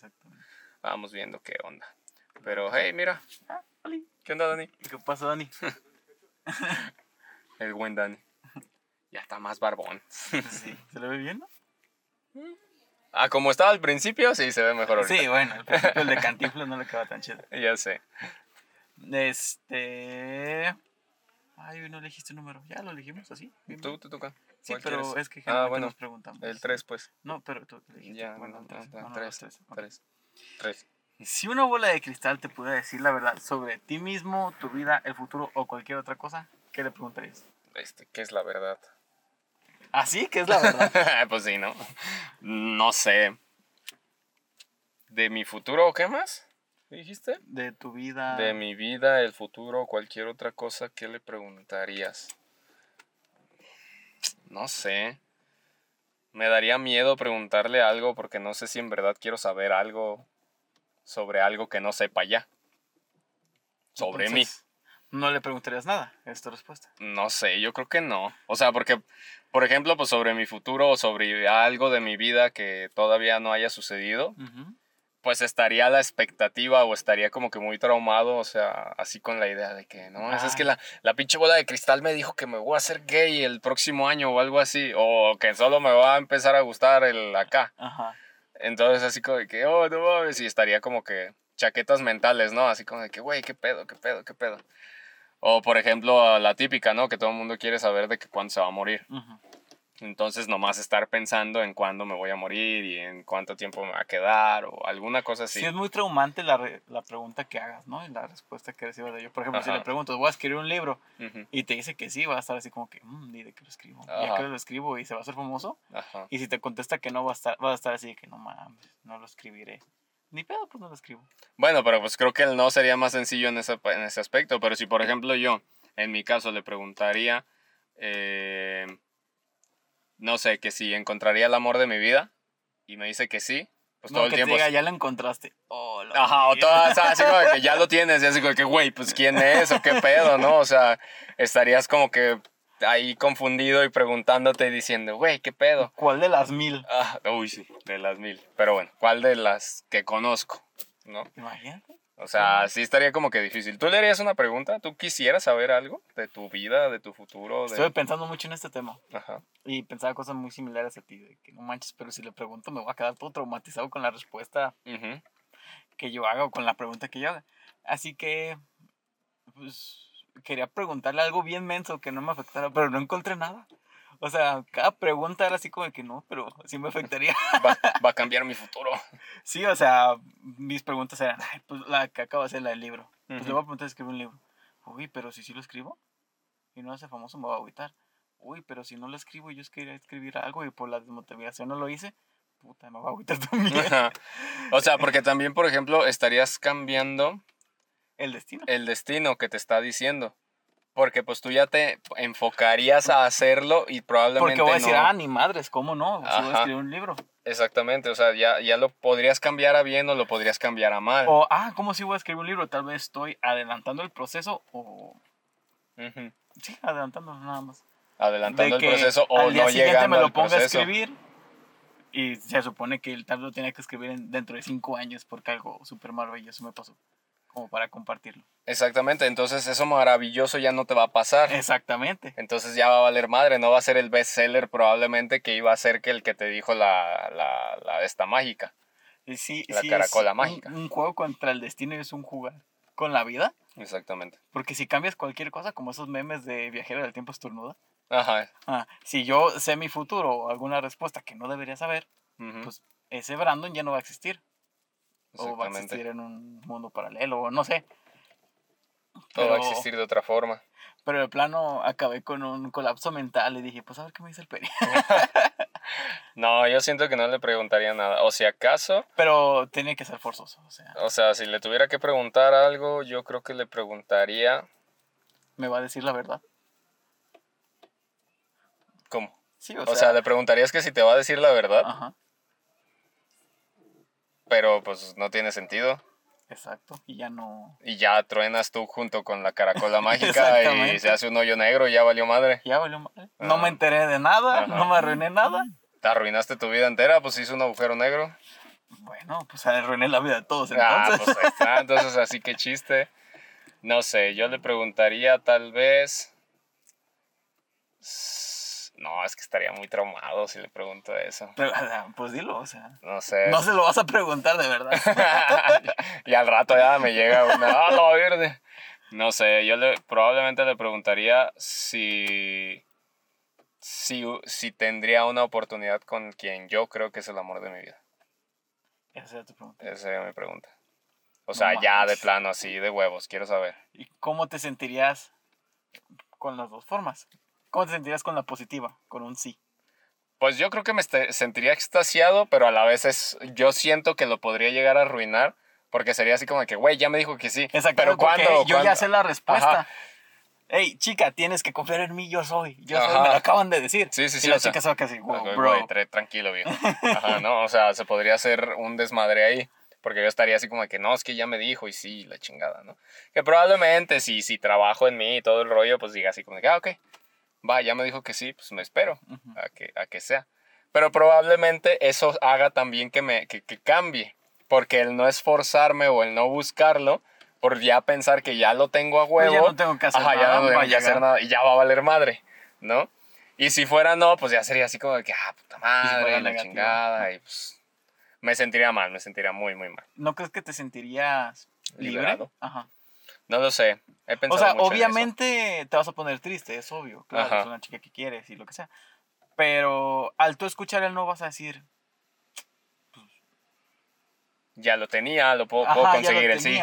vamos viendo qué onda. Pero hey, mira, Ah. ¿qué onda Dani? ¿Y ¿Qué pasa, Dani? [laughs] El buen Dani. Ya está más barbón. Sí. ¿Se le ve bien? no? Ah, como estaba al principio, sí se ve mejor ahorita. Sí, bueno, al principio el de Cantinflas no le queda tan chido. [laughs] Ya sé. Este. Ay, no elegiste un número. Ya lo elegimos así. bien, Tú te toca. Sí, ¿Cuál pero quieres? es que Ah, bueno, nos preguntamos. el 3 pues. No, pero tú elegiste. Ya, bueno, no, el tres. no, No, no, tres, los tres. Ok. tres. Tres. Si una bola de cristal te pudiera decir la verdad sobre ti mismo, tu vida, el futuro o cualquier otra cosa, ¿qué le preguntarías? Este, ¿qué es la verdad? ¿Así? ¿Qué es la verdad? [laughs] pues sí, ¿no? No sé. ¿De mi futuro o qué más? ¿Qué dijiste? de tu vida. De mi vida, el futuro o cualquier otra cosa, ¿qué le preguntarías? No sé. Me daría miedo preguntarle algo porque no sé si en verdad quiero saber algo sobre algo que no sepa ya. Sobre mí. No le preguntarías nada, es tu respuesta. No sé, yo creo que no. O sea, porque, por ejemplo, pues sobre mi futuro o sobre algo de mi vida que todavía no haya sucedido, pues estaría la expectativa o estaría como que muy traumado, o sea, así con la idea de que, no, es, es que Ay. la, la pinche bola de cristal me dijo que me voy a hacer gay el próximo año o algo así, o que solo me va a empezar a gustar el acá. Ajá. Entonces así como de que, oh, no mames, y estaría como que chaquetas mentales, ¿no? Así como de que, güey, qué pedo, qué pedo, qué pedo. O por ejemplo, la típica, ¿no? Que todo el mundo quiere saber de que cuándo se va a morir. ujú. Entonces nomás estar pensando en cuándo me voy a morir y en cuánto tiempo me va a quedar o alguna cosa así. Sí, es muy traumante la, re- la pregunta que hagas, ¿no? Y la respuesta que recibas de ello. Por ejemplo, si le pregunto, voy a escribir un libro y te dice que sí, va a estar así como que, mmm, ¿y de qué lo escribo? ¿Y a Ajá. qué lo escribo? ¿Y se va a hacer famoso? Ajá. Y si te contesta que no, va a estar, va a estar así de que no mames, no lo escribiré. Ni pedo, pues no lo escribo. Bueno, pero pues creo que el no sería más sencillo en ese, en ese aspecto. Pero si, por ejemplo, yo, en mi caso, le preguntaría, eh, no sé, que si encontraría el amor de mi vida y me dice que sí, pues no, todo el tiempo... te diga, ya lo encontraste. Oh, Ajá, o mierda. todas así como que [laughs] ya lo tienes y así como que, güey, pues quién es o qué pedo, ¿no? O sea, estarías como que ahí confundido y preguntándote y diciendo, güey, qué pedo. ¿Cuál de las mil? Ah, uy, sí, de las mil. Pero bueno, ¿cuál de las que conozco? ¿No? Imagínate. O sea, sí estaría como que difícil. ¿Tú le harías una pregunta? ¿Tú quisieras saber algo de tu vida, de tu futuro? De... Estuve pensando mucho en este tema Ajá. y pensaba cosas muy similares a ti, de que no manches, pero si le pregunto me voy a quedar todo traumatizado con la respuesta Ujú. que yo haga o con la pregunta que yo haga. Así que, pues, quería preguntarle algo bien menso que no me afectara, pero no encontré nada. O sea, cada pregunta era así como que no, pero sí me afectaría. Va, va a [laughs] cambiar mi futuro. Sí, o sea, mis preguntas eran, "Ay, pues la que acabo de hacer, la del libro. Pues le voy a preguntar si escribe un libro. Uy, pero si sí lo escribo y no hace famoso, me va a agüitar. Uy, pero si no lo escribo y yo quería escribir algo y por la desmotivación no lo hice, puta, me va a agüitar [laughs] también. O sea, porque [laughs] también, por ejemplo, estarías cambiando El destino. el destino que te está diciendo. Porque pues tú ya te enfocarías a hacerlo y probablemente Porque voy a decir, no. ah, ni madres, ¿cómo no? Si voy a escribir un libro. Exactamente, o sea, ya, ya lo podrías cambiar a bien o lo podrías cambiar a mal. O, ah, ¿cómo si voy a escribir un libro? Tal vez estoy adelantando el proceso o... Sí, adelantando nada más. Adelantando De el proceso o al día no siguiente llegando me lo ponga a escribir y se supone que el tal lo tenía que escribir en- dentro de cinco años porque algo súper maravilloso me pasó. Como para compartirlo. Exactamente, entonces eso maravilloso ya no te va a pasar. Exactamente. Entonces ya va a valer madre, no va a ser el bestseller probablemente que iba a ser que el que te dijo la, la, la esta mágica. Sí, La sí caracola un- mágica. Un, juego contra el destino es un jugar con la vida. Exactamente. Porque si cambias cualquier cosa, como esos memes de viajero del tiempo estornuda, Ajá. ah, si yo sé mi futuro o alguna respuesta que no debería saber, pues ese Brandon ya no va a existir. O va a existir en un mundo paralelo, o no sé. Todo va a existir de otra forma. Pero de plano acabé con un colapso mental y dije, pues a ver qué me dice el peri. [laughs] No, yo siento que no le preguntaría nada. O si acaso, Pero tenía que ser forzoso, o sea, o sea, si le tuviera que preguntar algo, yo creo que le preguntaría. me va a decir la verdad. ¿Cómo? Sí, o, O sea, le preguntarías que si te va a decir la verdad, ajá, pero pues no tiene sentido. Exacto. Y ya no. Y ya truenas tú junto con la caracola [laughs] mágica y se hace un hoyo negro y ya valió madre. Ya valió mal. No Ajá. me enteré de nada, Ajá. no me arruiné nada. Te arruinaste tu vida entera, pues hizo un agujero negro. Bueno, pues arruiné la vida de todos Ah, entonces. pues ahí está. Entonces, así que chiste. No sé, yo le preguntaría tal vez. No, es que estaría muy traumado si le pregunto eso. Pero, pues dilo, o sea. No sé. No se lo vas a preguntar de verdad. [laughs] y al rato ya me llega una. ¡Ah, la verde! No sé, yo le, probablemente le preguntaría si, si. Si tendría una oportunidad con quien yo creo que es el amor de mi vida. Esa sería tu pregunta. Esa sería mi pregunta. O No sea, ya de plano, así, de huevos, quiero saber. ¿Y cómo te sentirías con las dos formas? ¿Cómo te sentirías con la positiva, con un sí? Pues yo creo que me este- sentiría extasiado, pero a la vez es, yo siento que lo podría llegar a arruinar, porque sería así como que, güey, ya me dijo que sí. Exacto, pero ¿cuándo? yo ya ¿Cuándo? sé la respuesta. Ajá. Hey, chica, tienes que confiar en mí, yo soy. Yo soy, me lo acaban de decir. Sí, sí, sí, Y la chica se va casi, wow, bro. tra- tranquilo, viejo. [laughs] Ajá, no, o sea, se podría hacer un desmadre ahí. Porque yo estaría así como que no, es que ya me dijo y sí, la chingada, ¿no? Que probablemente si, si trabajo en mí y todo el rollo, pues diga así como que, ah, ok, va, ya me dijo que sí, pues me espero Ujú. a que, a que sea. Pero probablemente eso haga también que me que, que cambie. Porque el no esforzarme o el no buscarlo, por ya pensar que ya lo tengo a Pues huevo. ya no tengo que hacer Ajá, ya nada, no va tengo a que hacer nada y ya va a valer madre, ¿no? Y si fuera no, pues ya sería así como de que, ah, puta madre, la chingada, y pues me sentiría mal, me sentiría muy, muy mal. ¿No crees que te sentirías libre? Liberado. Ajá. No lo sé, he O sea, obviamente te vas a poner triste, es obvio. Claro, Ajá. es una chica que quieres y lo que sea. Pero al tú escuchar el no vas a decir, Ya lo tenía, lo puedo, ajá, puedo conseguir el sí.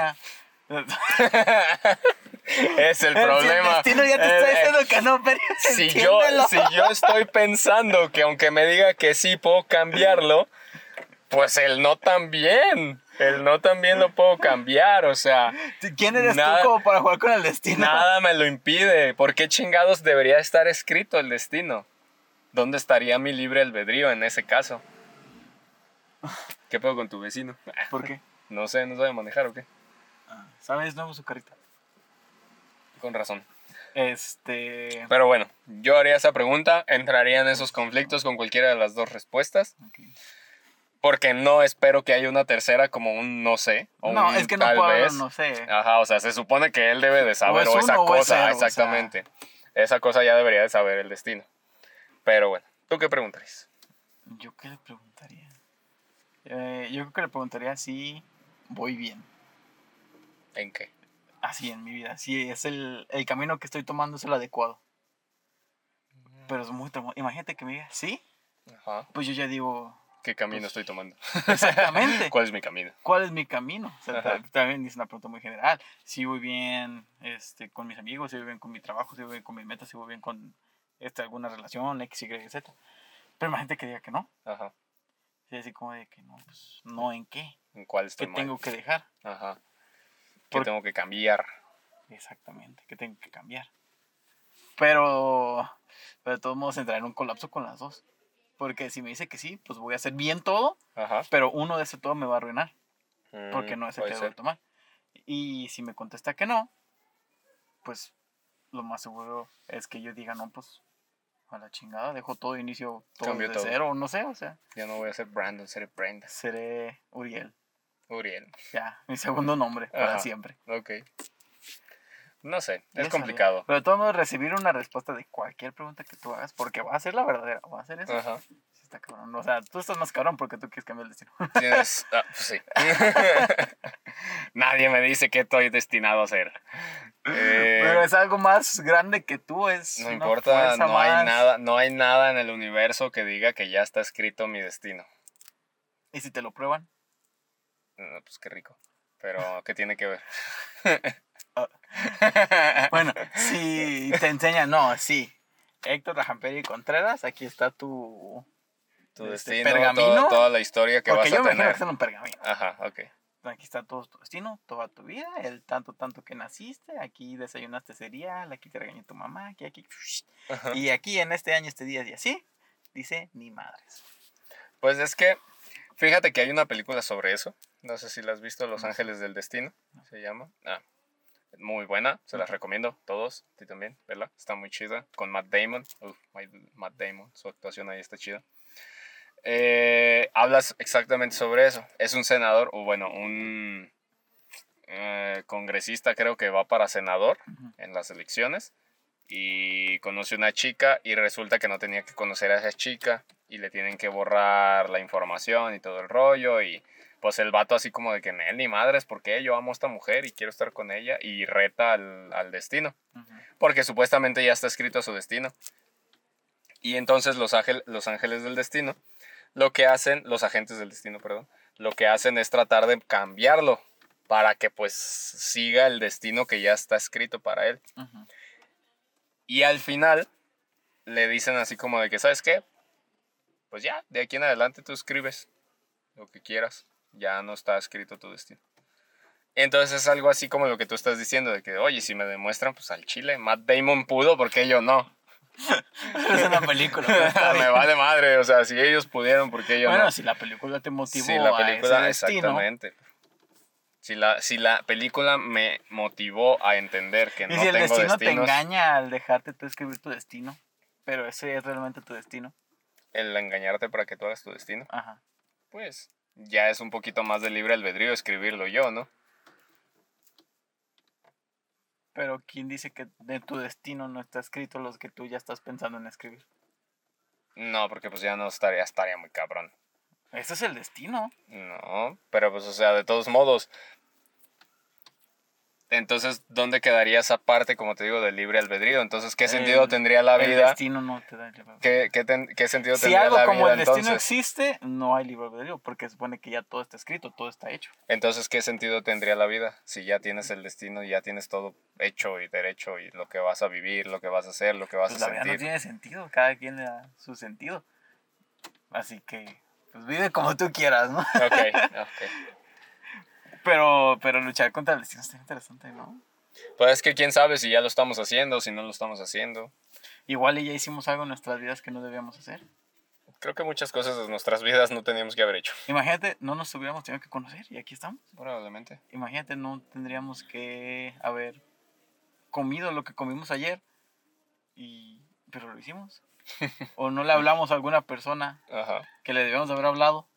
[laughs] es el Si [laughs] problema. el destino ya te está diciendo que no, pero [laughs] si yo, si yo estoy pensando que aunque me diga que sí puedo cambiarlo, pues el no también. El no también lo puedo cambiar, o sea, ¿Quién eres nada- tú como para jugar con el destino? nada [laughs] me lo impide. ¿Por qué chingados debería estar escrito el destino? ¿Dónde estaría mi libre albedrío en ese caso? ¿Qué puedo con tu vecino? [laughs] ¿Por qué? No sé, no sabe manejar o qué. Ah, ¿Sabes? Nuevo su carita. Con razón. Este. Pero bueno, yo haría esa pregunta, entraría en esos conflictos con cualquiera de las dos respuestas, ok. Porque no espero que haya una tercera como un no sé. O No, un es que no tal puedo, vez. no sé. Ajá, o sea, se supone que él debe de saber, O o, es esa o cosa, cero, o sea. exactamente. Esa cosa ya debería de saber el destino. Pero bueno, ¿tú qué preguntarías? ¿Yo qué le preguntaría? Eh, yo creo que le preguntaría si voy bien. ¿En qué? Así en mi vida. Si es el, el camino que estoy tomando es el adecuado. Pero es muy traumante. Imagínate que me diga, ¿sí? Ajá. Pues yo ya digo, ¿Qué camino estoy tomando? exactamente. [laughs] ¿Cuál es mi camino? ¿Cuál es mi camino? O sea, también es una pregunta muy general. Si voy bien este, con mis amigos, si voy bien con mi trabajo, si voy bien con mis metas, si voy bien con este, alguna relación, X, Y, Z. Pero imagínate que diga que no. Ajá. Y así como de que no, pues no en qué. ¿En cuál ¿Qué estoy mal? tengo que dejar? Ajá. ¿Qué tengo que cambiar? Exactamente, que tengo que cambiar. Pero, pero de todos modos entraré en un colapso con las dos. Porque si me dice que sí, pues voy a hacer bien todo, Ajá. pero uno de ese todo me va a arruinar, porque Mm, no es el que ser. debo tomar. Y si me contesta que no, pues lo más seguro es que yo diga, no, pues a la chingada, dejo todo, inicio todo Cambio desde todo. cero, no sé, o sea, Ya no voy a ser Brandon, seré Brenda. seré Uriel, Uriel. ya, mi segundo nombre para Ajá. siempre. Ok. No sé, es complicado. Pero de todos modos, recibir una respuesta de cualquier pregunta que tú hagas, porque va a ser la verdadera, va a ser eso. Ajá. Sí está cabrón. O sea, tú estás más cabrón porque tú quieres cambiar el destino. [laughs] Tienes. ah, pues sí. [laughs] Nadie me dice que estoy destinado a ser. Eh, Pero es algo más grande que tú, es. no importa, no hay más. nada, no hay nada en el universo que diga que ya está escrito mi destino. ¿Y si te lo prueban? No, pues qué rico. Pero, ¿qué tiene que ver? [laughs] [laughs] Bueno, si [laughs] te enseñan, no, sí. Héctor Rajamperi Contreras, aquí está tu. tu este, destino, pergamino. toda, toda la historia que porque vas a tener. un pergamino. Ajá, ok. Aquí está todo tu destino, toda tu vida, el tanto, tanto que naciste. Aquí desayunaste cereal, aquí te regañó tu mamá, aquí, aquí. Ajá. Y aquí en este año, este día y así, dice ni madres. Pues es que, Fíjate que hay una película sobre eso. No sé si la has visto, Los Ángeles del Destino. Se llama. Ah, muy buena, se las recomiendo todos, a ti también, ¿verdad? Está muy chida, con Matt Damon. Uf, Matt Damon, su actuación ahí está chida. Eh, hablas exactamente sobre eso. Es un senador, o bueno, un eh, congresista creo que va para senador en las elecciones y conoce una chica y resulta que no tenía que conocer a esa chica y le tienen que borrar la información y todo el rollo y pues el vato así como de que él ni madres, porque yo amo a esta mujer y quiero estar con ella y reta al, destino, porque supuestamente ya está escrito su destino. Y entonces los, los ángeles del destino, lo que hacen, los agentes del destino, perdón, lo que hacen es tratar de cambiarlo para que pues siga el destino que ya está escrito para él. Y al final le dicen así como de que, ¿sabes qué? Pues ya, de aquí en adelante tú escribes lo que quieras. Ya no está escrito tu destino. Entonces es algo así como lo que tú estás diciendo, de que, oye, si me demuestran, pues al chile, Matt Damon pudo, porque yo no? [laughs] es una película. [laughs] me vale madre, o sea, si ellos pudieron, porque yo no? Bueno, si la película te motivó si la película, a ese exactamente. Si la, si la película me motivó a entender que no si el destino te engaña al dejarte tú escribir tu destino, pero ese es realmente tu destino. El engañarte para que tú hagas tu destino. Ajá. Pues ya es un poquito más de libre albedrío escribirlo yo, ¿no? Pero ¿quién dice que de tu destino no está escrito los que tú ya estás pensando en escribir? No, porque pues ya no estaría, estaría muy cabrón. Ese es el destino. No, pero pues o sea, de todos modos, entonces, ¿dónde quedaría esa parte, como te digo, del libre albedrío? Entonces, ¿qué sentido tendría la vida? El destino no te da libre ¿Qué, qué, qué sentido tendría la vida? Si algo como el destino existe, no hay libre albedrío, porque supone que ya todo está escrito, todo está hecho. Entonces, ¿qué sentido tendría la vida? Si ya tienes el destino, ya tienes todo hecho y derecho y lo que vas a vivir, lo que vas a hacer, lo que vas pues a la Vida no tiene sentido, cada quien le da su sentido. Así que, pues vive como tú quieras, ¿no? Ok, [laughs] ok. Pero, pero luchar contra el destino está interesante, ¿no? Pues es que quién sabe si ya lo estamos haciendo, si no lo estamos haciendo. Igual y ya hicimos algo en nuestras vidas que no debíamos hacer. Creo que muchas cosas de nuestras vidas no teníamos que haber hecho. Imagínate, no nos hubiéramos tenido que conocer y aquí estamos. Probablemente. Imagínate, no tendríamos que haber comido lo que comimos ayer y pero lo hicimos. [laughs] o no le hablamos a alguna persona que le debíamos haber hablado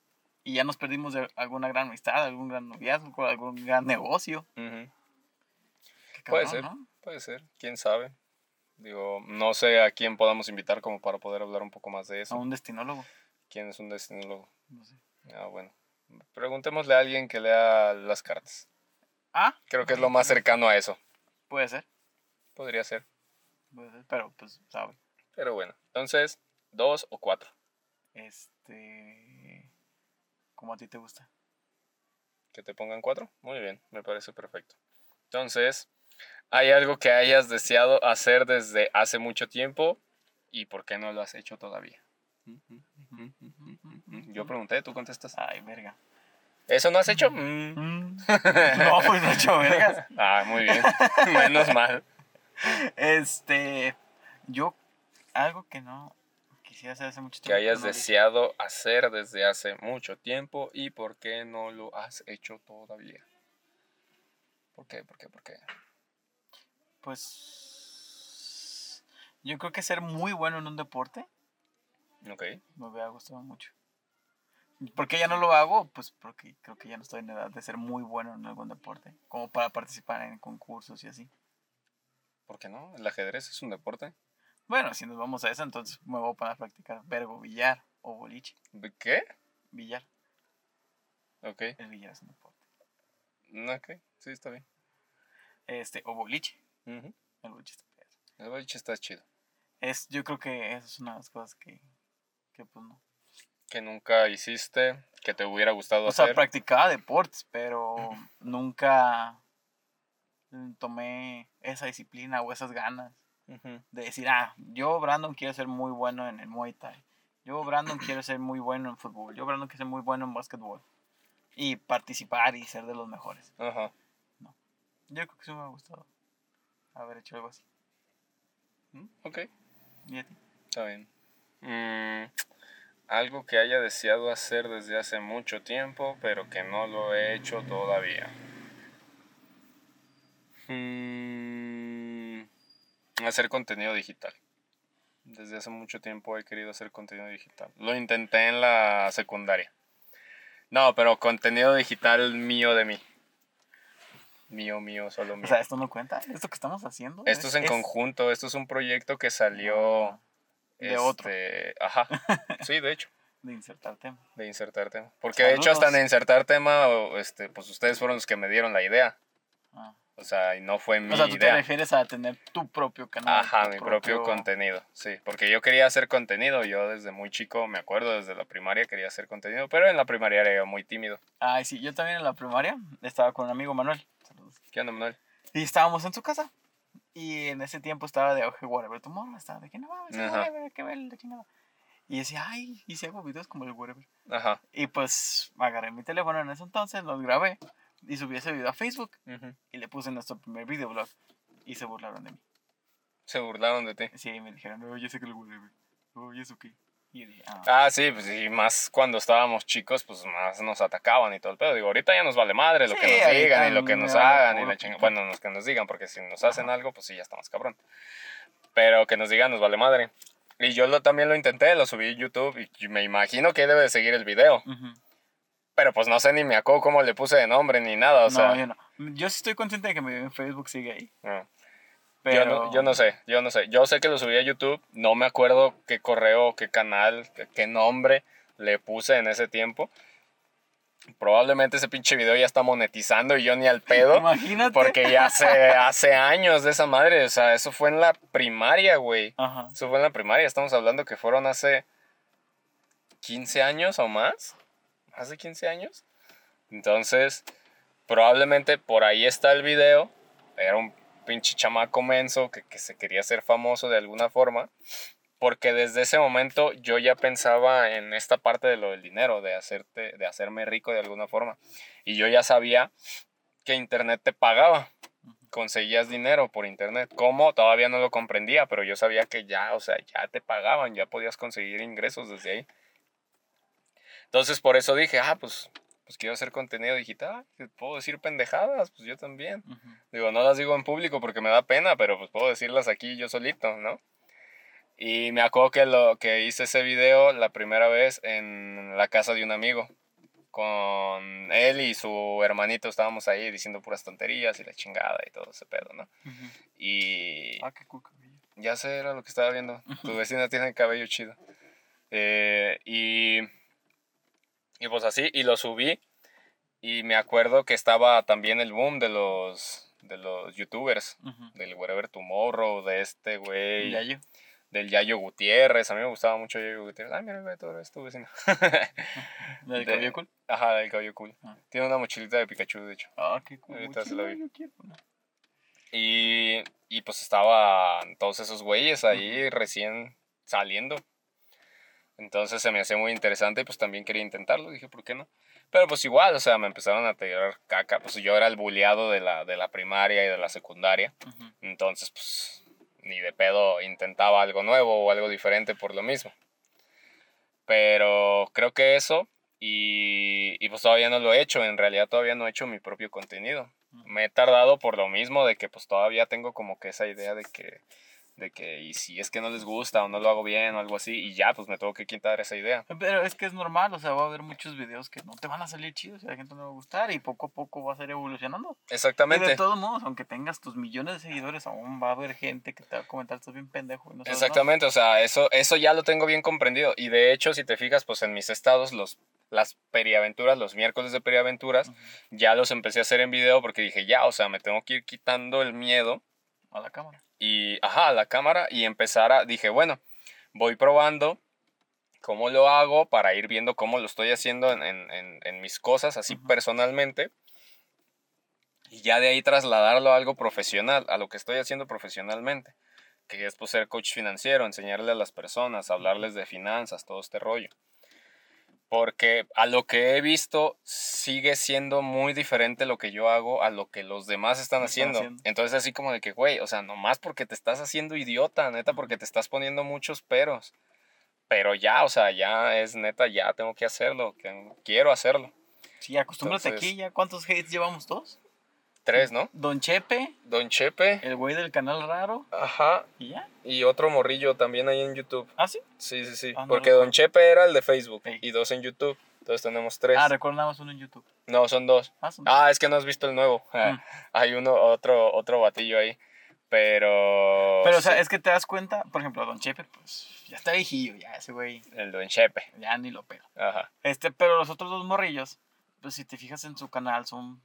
y ya nos perdimos de alguna gran amistad, algún gran noviazgo, algún gran negocio. puede ser, puede ser, quién sabe. Digo, no sé a quién podamos invitar como para poder hablar un poco más de eso. A un destinólogo. ¿Quién es un destinólogo? No sé. Ah, bueno. Preguntémosle a alguien que lea las cartas. Ah. Creo que es lo más cercano a eso. Puede ser. Podría ser. Puede ser, pero pues sabe. Pero bueno, entonces, dos o cuatro. Este como a ti te gusta. Que te pongan cuatro. Muy bien, me parece perfecto. Entonces, ¿hay algo que hayas deseado hacer desde hace mucho tiempo y por qué no lo has hecho todavía? Yo pregunté, tú contestas. Ay, verga. ¿Eso no has hecho? Mm. Mm. no, pues no he hecho vergas. [laughs] Ah, muy bien. Menos mal. Este, yo, algo que no, hace mucho tiempo. Que hayas deseado hacer desde hace mucho tiempo y por qué no lo has hecho todavía. ¿Por qué? ¿Por qué? ¿Por qué? Pues yo creo que ser muy bueno en un deporte. Ok. Me hubiera gustado mucho. ¿Por qué ya no lo hago? Pues porque creo que ya no estoy en edad de ser muy bueno en algún deporte. Como para participar en concursos y así. ¿Por qué no? ¿El ajedrez es un deporte? Bueno, si nos vamos a eso, entonces me voy a poner a practicar verbo, billar o boliche. ¿Qué? Billar. Ok. El billar es un deporte. Ok, sí, está bien. Este, o boliche. El boliche está El boliche está chido. Es, yo creo que esa es una de las cosas que, que pues no. Que nunca hiciste, que te hubiera gustado hacer. O sea, practicaba deportes, pero nunca tomé esa disciplina o esas ganas de decir, ah, yo, Brandon, quiero ser muy bueno en el Muay Thai. Yo, Brandon, quiero ser muy bueno en fútbol. Yo, Brandon, quiero ser muy bueno en básquetbol. Y participar y ser de los mejores. Ajá. No. Yo creo que sí me ha gustado haber hecho algo así. Mm, ok. ¿Y a ti? Está bien. Mm, Algo que haya deseado hacer desde hace mucho tiempo, pero que no lo he hecho todavía. Mm, hacer contenido digital. Desde hace mucho tiempo he querido hacer contenido digital. Lo intenté en la secundaria. No, pero contenido digital mío de mí. Mío, mío, solo mío. O sea, esto no cuenta. Esto que estamos haciendo. Esto es en conjunto. Esto es un proyecto que salió. De otro. este, Ajá. [laughs] Sí, de hecho. De insertar tema. De insertar tema. Porque de hecho, hasta en Saludos. insertar tema, este, pues ustedes fueron los que me dieron la idea. Ah. O sea, y no fue mi O sea, tú te idea. refieres a tener tu propio canal. Ajá, mi propio contenido, sí, porque yo quería hacer contenido, yo desde muy chico, me acuerdo, desde la primaria quería hacer contenido, pero en la primaria era yo muy tímido. Ay, sí, yo también en la primaria estaba con un amigo Manuel. Saludos. ¿Qué onda, Manuel? Y estábamos en su casa. Y en ese tiempo estaba de auge Whatever Tomorrow. Estaba de que no mames, que ver la chingada. Y decía, ay, y si hago videos como el Whatever. Ajá. Y pues agarré mi teléfono en ese entonces, los grabé y subí ese video a Facebook ujú. y le puse nuestro primer videoblog. Y se burlaron de mí. Se burlaron de ti. Sí, me dijeron, no, yo sé que Whatever. Oh, ¿y eso qué? Y yo dije, ah. Ah, sí, pues y más cuando estábamos chicos, pues más nos atacaban y todo el pedo. Digo, ahorita ya nos vale madre lo Sí, que nos digan y lo que nos hagan y la pito. Bueno, los que nos digan, porque si nos hacen Ajá. algo, pues sí, ya estamos cabrón. Pero que nos digan nos vale madre. Y yo lo, también lo intenté, lo subí a YouTube y me imagino que debe de seguir el video. Ujú. Pero pues no sé ni me acuerdo cómo le puse de nombre ni nada, o sea. no, yo no. Yo sí estoy consciente de que mi Facebook sigue ahí. no. Pero... Yo, no, yo no sé, yo no sé. Yo sé que lo subí a YouTube, no me acuerdo qué correo, qué canal, qué, qué nombre le puse en ese tiempo. Probablemente ese pinche video ya está monetizando y yo ni al pedo. [laughs] Imagínate. Porque ya hace, [laughs] hace años de esa madre, o sea, eso fue en la primaria, güey. Ajá. Eso fue en la primaria, estamos hablando que fueron hace 15 años o más. ¿Más de 15 años? Entonces, probablemente por ahí está el video. Era un pinche chamaco menso que, que se quería hacer famoso de alguna forma. Porque desde ese momento yo ya pensaba en esta parte de lo del dinero, de, hacerte, de hacerme rico de alguna forma. Y yo ya sabía que internet te pagaba conseguías dinero por internet. ¿Cómo? Todavía no lo comprendía, pero yo sabía que ya, o sea, ya te pagaban, ya podías conseguir ingresos desde ahí. Entonces por eso dije, ah, pues, pues quiero hacer contenido digital, puedo decir pendejadas, pues yo también. Ujú. Digo, no las digo en público porque me da pena, pero pues puedo decirlas aquí yo solito, ¿no? Y me acuerdo que, lo, que hice ese video la primera vez en la casa de un amigo. Con él y su hermanito estábamos ahí diciendo puras tonterías y la chingada y todo ese pedo, ¿no? Ujú. Y Ah, qué cabello. ya sé, era lo que estaba viendo. Tu vecina tiene el cabello chido. Eh, y, y pues así, y lo subí. Y me acuerdo que estaba también el boom de los, de los youtubers. Del Wherever Tomorrow, de este güey. Ya yo. Del Yayo Gutiérrez. A mí me gustaba mucho Yayo Gutiérrez. Ay, mira, güey, todo es tu vecino. [laughs] ¿Del De- cabello cool? Ajá, del cabello cool. Ah. Tiene una mochilita de Pikachu, de hecho. Ah, qué cool. Ahorita se lo vi. Y, y pues estaban todos esos güeyes ahí recién saliendo. Entonces se me hacía muy interesante y pues también quería intentarlo. Dije, ¿por qué no? Pero pues igual, o sea, me empezaron a tirar caca. Pues yo era el buleado de la, de la primaria y de la secundaria. Entonces, pues ni de pedo intentaba algo nuevo o algo diferente por lo mismo. Pero creo que eso y, y pues todavía no lo he hecho. En realidad todavía no he hecho mi propio contenido. Me he tardado por lo mismo de que pues todavía tengo como que esa idea de que de que y si es que no les gusta o no lo hago bien o algo así y ya pues me tengo que quitar esa idea. Pero es que es normal, o sea, va a haber muchos videos que no te van a salir chidos y a la gente no le va a gustar y poco a poco va a ser evolucionando. Y Exactamente. de todos modos, aunque tengas tus millones de seguidores, aún va a haber gente que te va a comentar, estás bien pendejo. Y no sabes nada". Exactamente, o sea, eso, eso ya lo tengo bien comprendido. Y de hecho, si te fijas, pues en mis estados, los, las periaventuras, los miércoles de periaventuras, ya los empecé a hacer en video porque dije, ya, o sea, me tengo que ir quitando el miedo A la cámara. y, ajá, a la cámara y empezar a, dije, bueno, voy probando cómo lo hago para ir viendo cómo lo estoy haciendo en, en- en- en mis cosas, así personalmente. Y ya de ahí trasladarlo a algo profesional, a lo que estoy haciendo profesionalmente, que es pues, ser coach financiero, enseñarle a las personas, hablarles de finanzas, todo este rollo. Porque a lo que he visto sigue siendo muy diferente lo que yo hago a lo que los demás están haciendo. Entonces así como de que, güey, o sea, nomás porque te estás haciendo idiota, neta, porque te estás poniendo muchos peros. pero ya, o sea, ya es neta, ya tengo que hacerlo, que quiero hacerlo. Sí, acostúmbrate Entonces- aquí ya. ¿Cuántos hates llevamos todos? Tres, ¿no? Don Chepe, Don Chepe, el güey del canal raro. ajá, ¿Y ya? y otro morrillo también ahí en YouTube. ¿Ah, sí? Sí, sí, sí, Ah, no porque. Don Chepe era el de Facebook y dos en YouTube, entonces tenemos tres. Ah, más uno en YouTube. No, son dos. Ah, son- Ah, es que no has visto el nuevo. Mm. [laughs] Hay uno, otro, otro batillo ahí. Pero. Pero, o sea, sí, es que te das cuenta, por ejemplo, Don Chepe, pues ya está viejillo, ya ese güey, El Don Chepe. ya ni lo pego. Ajá. Este, pero los otros dos morrillos, pues si te fijas en su canal, son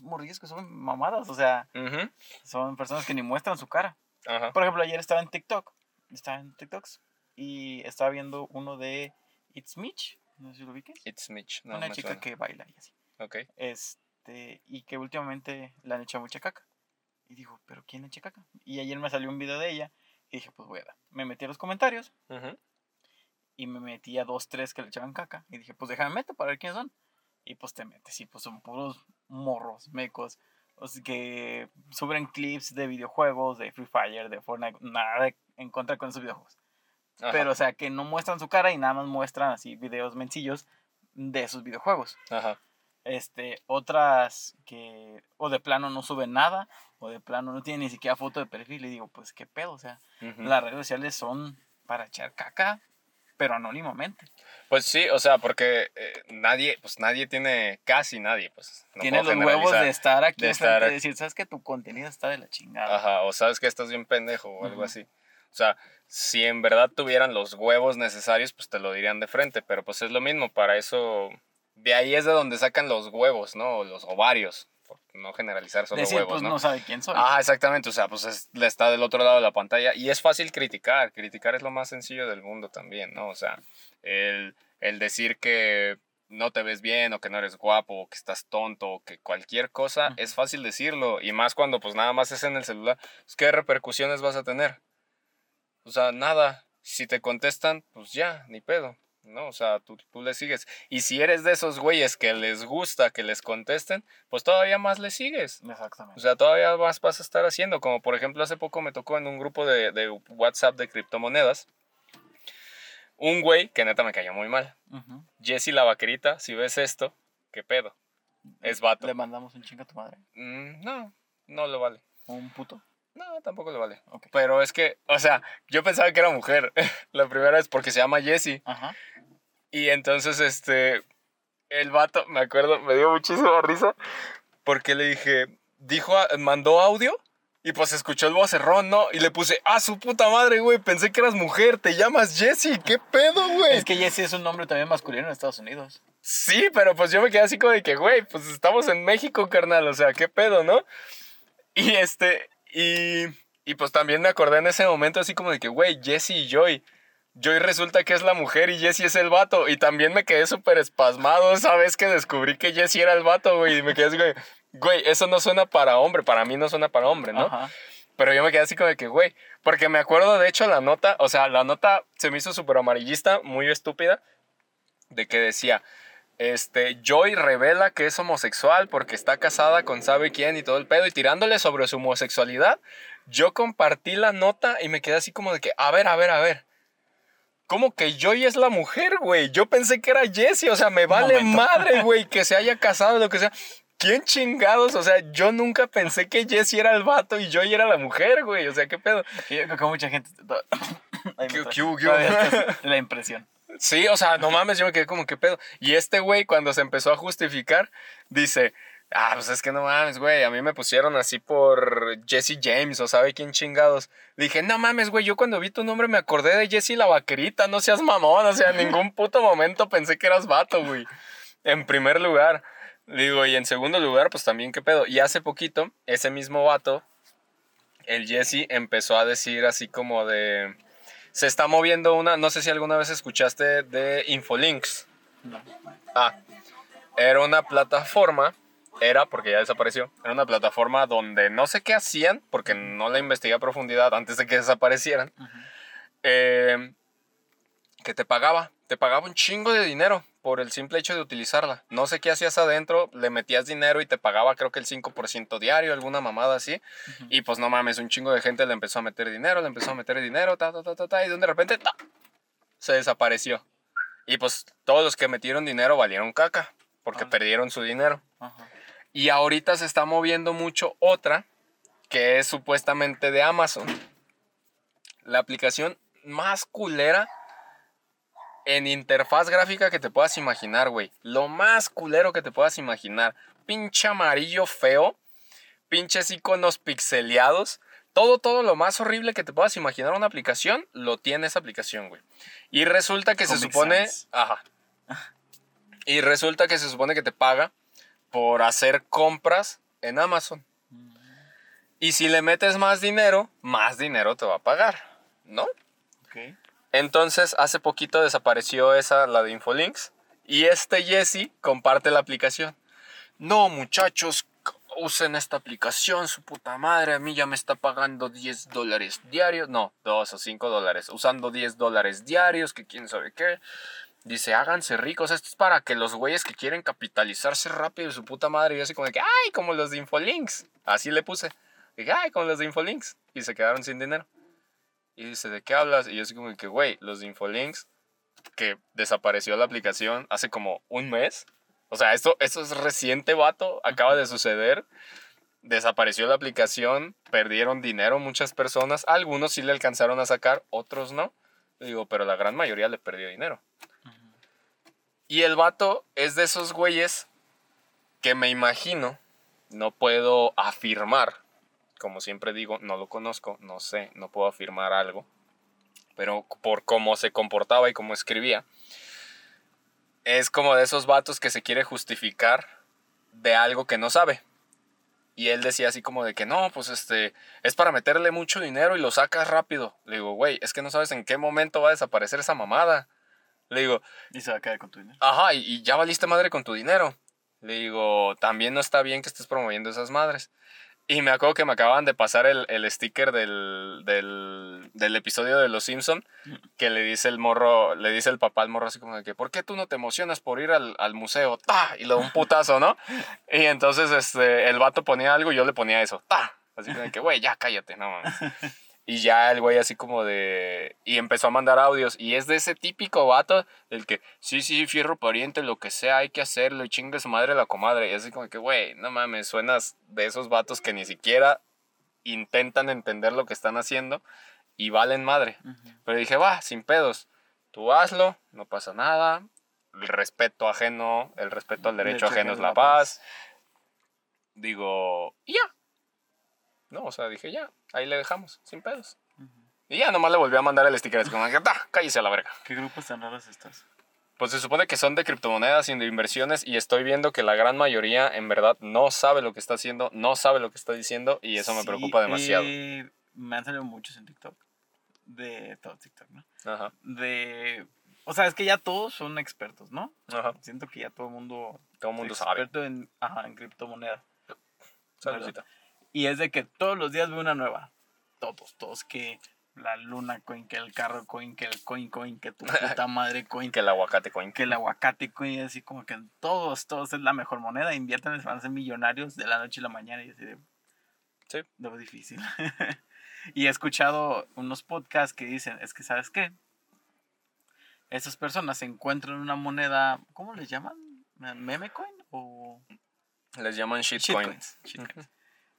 pues, morrillos que son mamadas, o sea, Ujú. son personas que ni muestran su cara. Ajá. Por ejemplo, ayer estaba en TikTok, estaba en TikToks, y estaba viendo uno de It's Mitch, no sé si lo ubiques, It's Mitch. No, una chica suena. que baila y así. Ok. Este, y que últimamente le han hecho mucha caca. Y digo, ¿pero quién le echa caca? Y ayer me salió un video de ella y dije, pues voy a ver. Me metí a los comentarios Ujú. y me metí a dos, tres que le echaban caca. Y dije, pues déjame meto para ver quiénes son. Y pues te metes y pues son puros morros, mecos. O sea, que suben clips de videojuegos, de Free Fire, de Fortnite, nada de- en contra con esos videojuegos. Ajá. Pero, o sea, que no muestran su cara y nada más muestran así videos mencillos de esos videojuegos. Ajá. Este, otras que o de plano no suben nada, o de plano no tienen ni siquiera foto de perfil. Y digo, pues qué pedo, o sea, las redes sociales son para echar caca, pero anónimamente. Pues sí, o sea, porque eh, nadie, pues nadie tiene, casi nadie, pues. no Tiene los huevos de estar aquí de estar- y decir, sabes que tu contenido está de la chingada. Ajá, o sabes que estás bien pendejo o algo así. O sea, si en verdad tuvieran los huevos necesarios, pues te lo dirían de frente, pero pues es lo mismo, para eso, de ahí es de donde sacan los huevos, ¿no? Los ovarios, por no generalizar solo decir, huevos, pues ¿no? no sabe quién soy. Ah, exactamente, o sea, pues es- le está del otro lado de la pantalla y es fácil criticar, criticar es lo más sencillo del mundo también, ¿no? O sea, el, el decir que no te ves bien o que no eres guapo o que estás tonto o que cualquier cosa es fácil decirlo y más cuando pues nada más es en el celular, pues, ¿qué repercusiones vas a tener? O sea, nada, si te contestan, pues ya, ni pedo. ¿No? O sea, tú, tú le sigues. Y si eres de esos güeyes que les gusta que les contesten, pues todavía más le sigues. O Exactamente. sea, todavía más vas a estar haciendo. Como por ejemplo, hace poco me tocó en un grupo de, de WhatsApp de criptomonedas. Un güey que neta me cayó muy mal. Ujú. Jesse la vaquerita, si ves esto, ¿qué pedo? Es vato. Le mandamos un chingo a tu madre. Mm, no, no lo vale. O un puto. No, tampoco lo vale. Pero es que, o sea, yo pensaba que era mujer. [laughs] la primera vez porque se llama Jessie. Ajá. Y entonces, este, el vato, me acuerdo, me dio muchísima risa porque le dije, dijo, mandó audio y pues escuchó el vocerrón, ¿no? Y le puse, ah, su puta madre, güey, pensé que eras mujer, te llamas Jessie, ¿qué pedo, güey? Es que Jesse es un nombre también masculino en Estados Unidos. Sí, pero pues yo me quedé así como de que, güey, pues estamos en México, carnal, o sea, qué pedo, ¿no? Y este, y, y pues también me acordé en ese momento así como de que, güey, Jesse y Joy. Joy resulta que es la mujer y Jesse es el vato. Y también me quedé súper espasmado esa vez que descubrí que Jesse era el vato, güey. Y me quedé así de, güey, eso no suena para hombre, para mí no suena para hombre, ¿no? Ajá. Pero yo me quedé así como de que, güey, porque me acuerdo de hecho la nota, o sea, la nota se me hizo súper amarillista, muy estúpida, de que decía, este, Joy revela que es homosexual porque está casada con sabe quién y todo el pedo y tirándole sobre su homosexualidad. Yo compartí la nota y me quedé así como de que, a ver, a ver, a ver. ¿Cómo que Joy es la mujer, güey? Yo pensé que era Jessie, o sea, me vale madre, [laughs] güey, que se haya casado, lo que sea. ¿Quién chingados? O sea, yo nunca pensé que Jessie era el vato y Joy era la mujer, güey. O sea, ¿qué pedo? Y yo creo que mucha gente. [coughs] La impresión. Sí, o sea, no mames, yo me quedé como, ¿qué pedo? Y este güey, cuando se empezó a justificar, dice, ah, pues es que no mames, güey, a mí me pusieron así por Jesse James o sabe quién chingados. Dije, no mames, güey, yo cuando vi tu nombre me acordé de Jesse la vaquerita, no seas mamón, o sea, en ningún puto momento pensé que eras vato, güey. En primer lugar. Digo, y en segundo lugar, pues también, ¿qué pedo? Y hace poquito, ese mismo vato, el Jesse, empezó a decir así como de... Se está moviendo una, no sé si alguna vez escuchaste de Infolinks. No. Ah, era una plataforma, era porque ya desapareció, era una plataforma donde no sé qué hacían, porque no la investigué a profundidad antes de que desaparecieran, Ujú. eh, que te pagaba, te pagaba un chingo de dinero por el simple hecho de utilizarla. No sé qué hacías adentro, le metías dinero y te pagaba creo que el 5% diario, alguna mamada así. Y pues no mames, un chingo de gente le empezó a meter dinero, le empezó a meter dinero, ta, ta, ta, ta, ta, y de repente, ta, se desapareció. Y pues todos los que metieron dinero valieron caca, porque Ah. perdieron su dinero. Ajá. Y ahorita se está moviendo mucho otra, que es supuestamente de Amazon. La aplicación más culera en interfaz gráfica que te puedas imaginar, güey. Lo más culero que te puedas imaginar. Pinche amarillo feo. Pinches iconos pixeleados. Todo, todo lo más horrible que te puedas imaginar una aplicación, lo tiene esa aplicación, güey. Y resulta que se supone... Sans. Ajá. Y resulta que se supone que te paga por hacer compras en Amazon. Y si le metes más dinero, más dinero te va a pagar, ¿no? Ok. Entonces, hace poquito desapareció esa, la de Infolinks, y este Jesse comparte la aplicación. No, muchachos, usen esta aplicación, su puta madre, a mí ya me está pagando 10 dólares diarios, no, 2 o 5 dólares, usando 10 dólares diarios, que quién sabe qué. Dice, háganse ricos, esto es para que los güeyes que quieren capitalizarse rápido, su puta madre, y así como de que, ay, como los de Infolinks, así le puse. Dije, ay, como los de Infolinks, y se quedaron sin dinero. Y dice, ¿de qué hablas? Y yo así como que, güey, los de Infolinks, que desapareció la aplicación hace como un mes. O sea, esto, esto es reciente, vato, acaba de suceder. Desapareció la aplicación, perdieron dinero muchas personas. Algunos sí le alcanzaron a sacar, otros no. Digo, pero la gran mayoría le perdió dinero. Y el vato es de esos güeyes que me imagino, no puedo afirmar, como siempre digo, no lo conozco, no sé, no puedo afirmar algo, pero por cómo se comportaba y cómo escribía, es como de esos vatos que se quiere justificar de algo que no sabe. Y él decía así como de que no, pues este, es para meterle mucho dinero y lo sacas rápido. Le digo, güey, es que no sabes en qué momento va a desaparecer esa mamada. Le digo, Y se va a quedar con tu dinero. Ajá, y, y ya valiste madre con tu dinero. Le digo, también no está bien que estés promoviendo esas madres. Y me acuerdo que me acaban de pasar el, el sticker del, del, del episodio de Los Simpson que le dice el morro, le dice el papá al morro así como de que, ¿por qué tú no te emocionas por ir al, al museo? ¡Ta! Y le da un putazo, ¿no? Y entonces este, el vato ponía algo y yo le ponía eso. ¡Ta! Así como de que, güey, ya cállate, no mames. [laughs] Y ya el güey así como de... Y empezó a mandar audios. Y es de ese típico vato del que, sí, sí, fierro pariente, lo que sea, hay que hacerlo. Y chingue su madre la comadre. Y así como que, güey, no mames, suenas de esos vatos que ni siquiera intentan entender lo que están haciendo y valen madre. Pero dije, va, sin pedos. Tú hazlo, no pasa nada. El respeto ajeno, el respeto al derecho ajeno es la paz. Digo, y ya. No, o sea, dije, ya, ahí le dejamos, sin pedos. Y ya nomás le volví a mandar el sticker, así como "Ta, cállese a la verga. ¿Qué grupos tan raros estás? Pues se supone que son de criptomonedas y de inversiones y estoy viendo que la gran mayoría en verdad no sabe lo que está haciendo, no sabe lo que está diciendo y eso me preocupa demasiado. eh, me han salido muchos en TikTok. De todo TikTok, ¿no? Ajá, De. O sea, es que ya todos son expertos, ¿no? ajá, Siento que ya todo el mundo. todo el mundo es sabe. experto en, ajá, en criptomonedas. Saludcita. Y es de que todos los días veo una nueva. Todos, todos. Que la luna coin, que el carro coin, que el coin coin, que tu [laughs] puta madre coin, Que el aguacate coin. que el aguacate coin. Así como que todos, todos es la mejor moneda. Inviertan, van a ser millonarios de la noche a la mañana. Y así de. Sí. Lo difícil. [laughs] y he escuchado unos podcasts que dicen: Es que, ¿sabes qué? Esas personas encuentran una moneda. ¿Cómo les llaman? ¿Meme coin? ¿O.? Les llaman shitcoin. Shitcoins. shitcoins.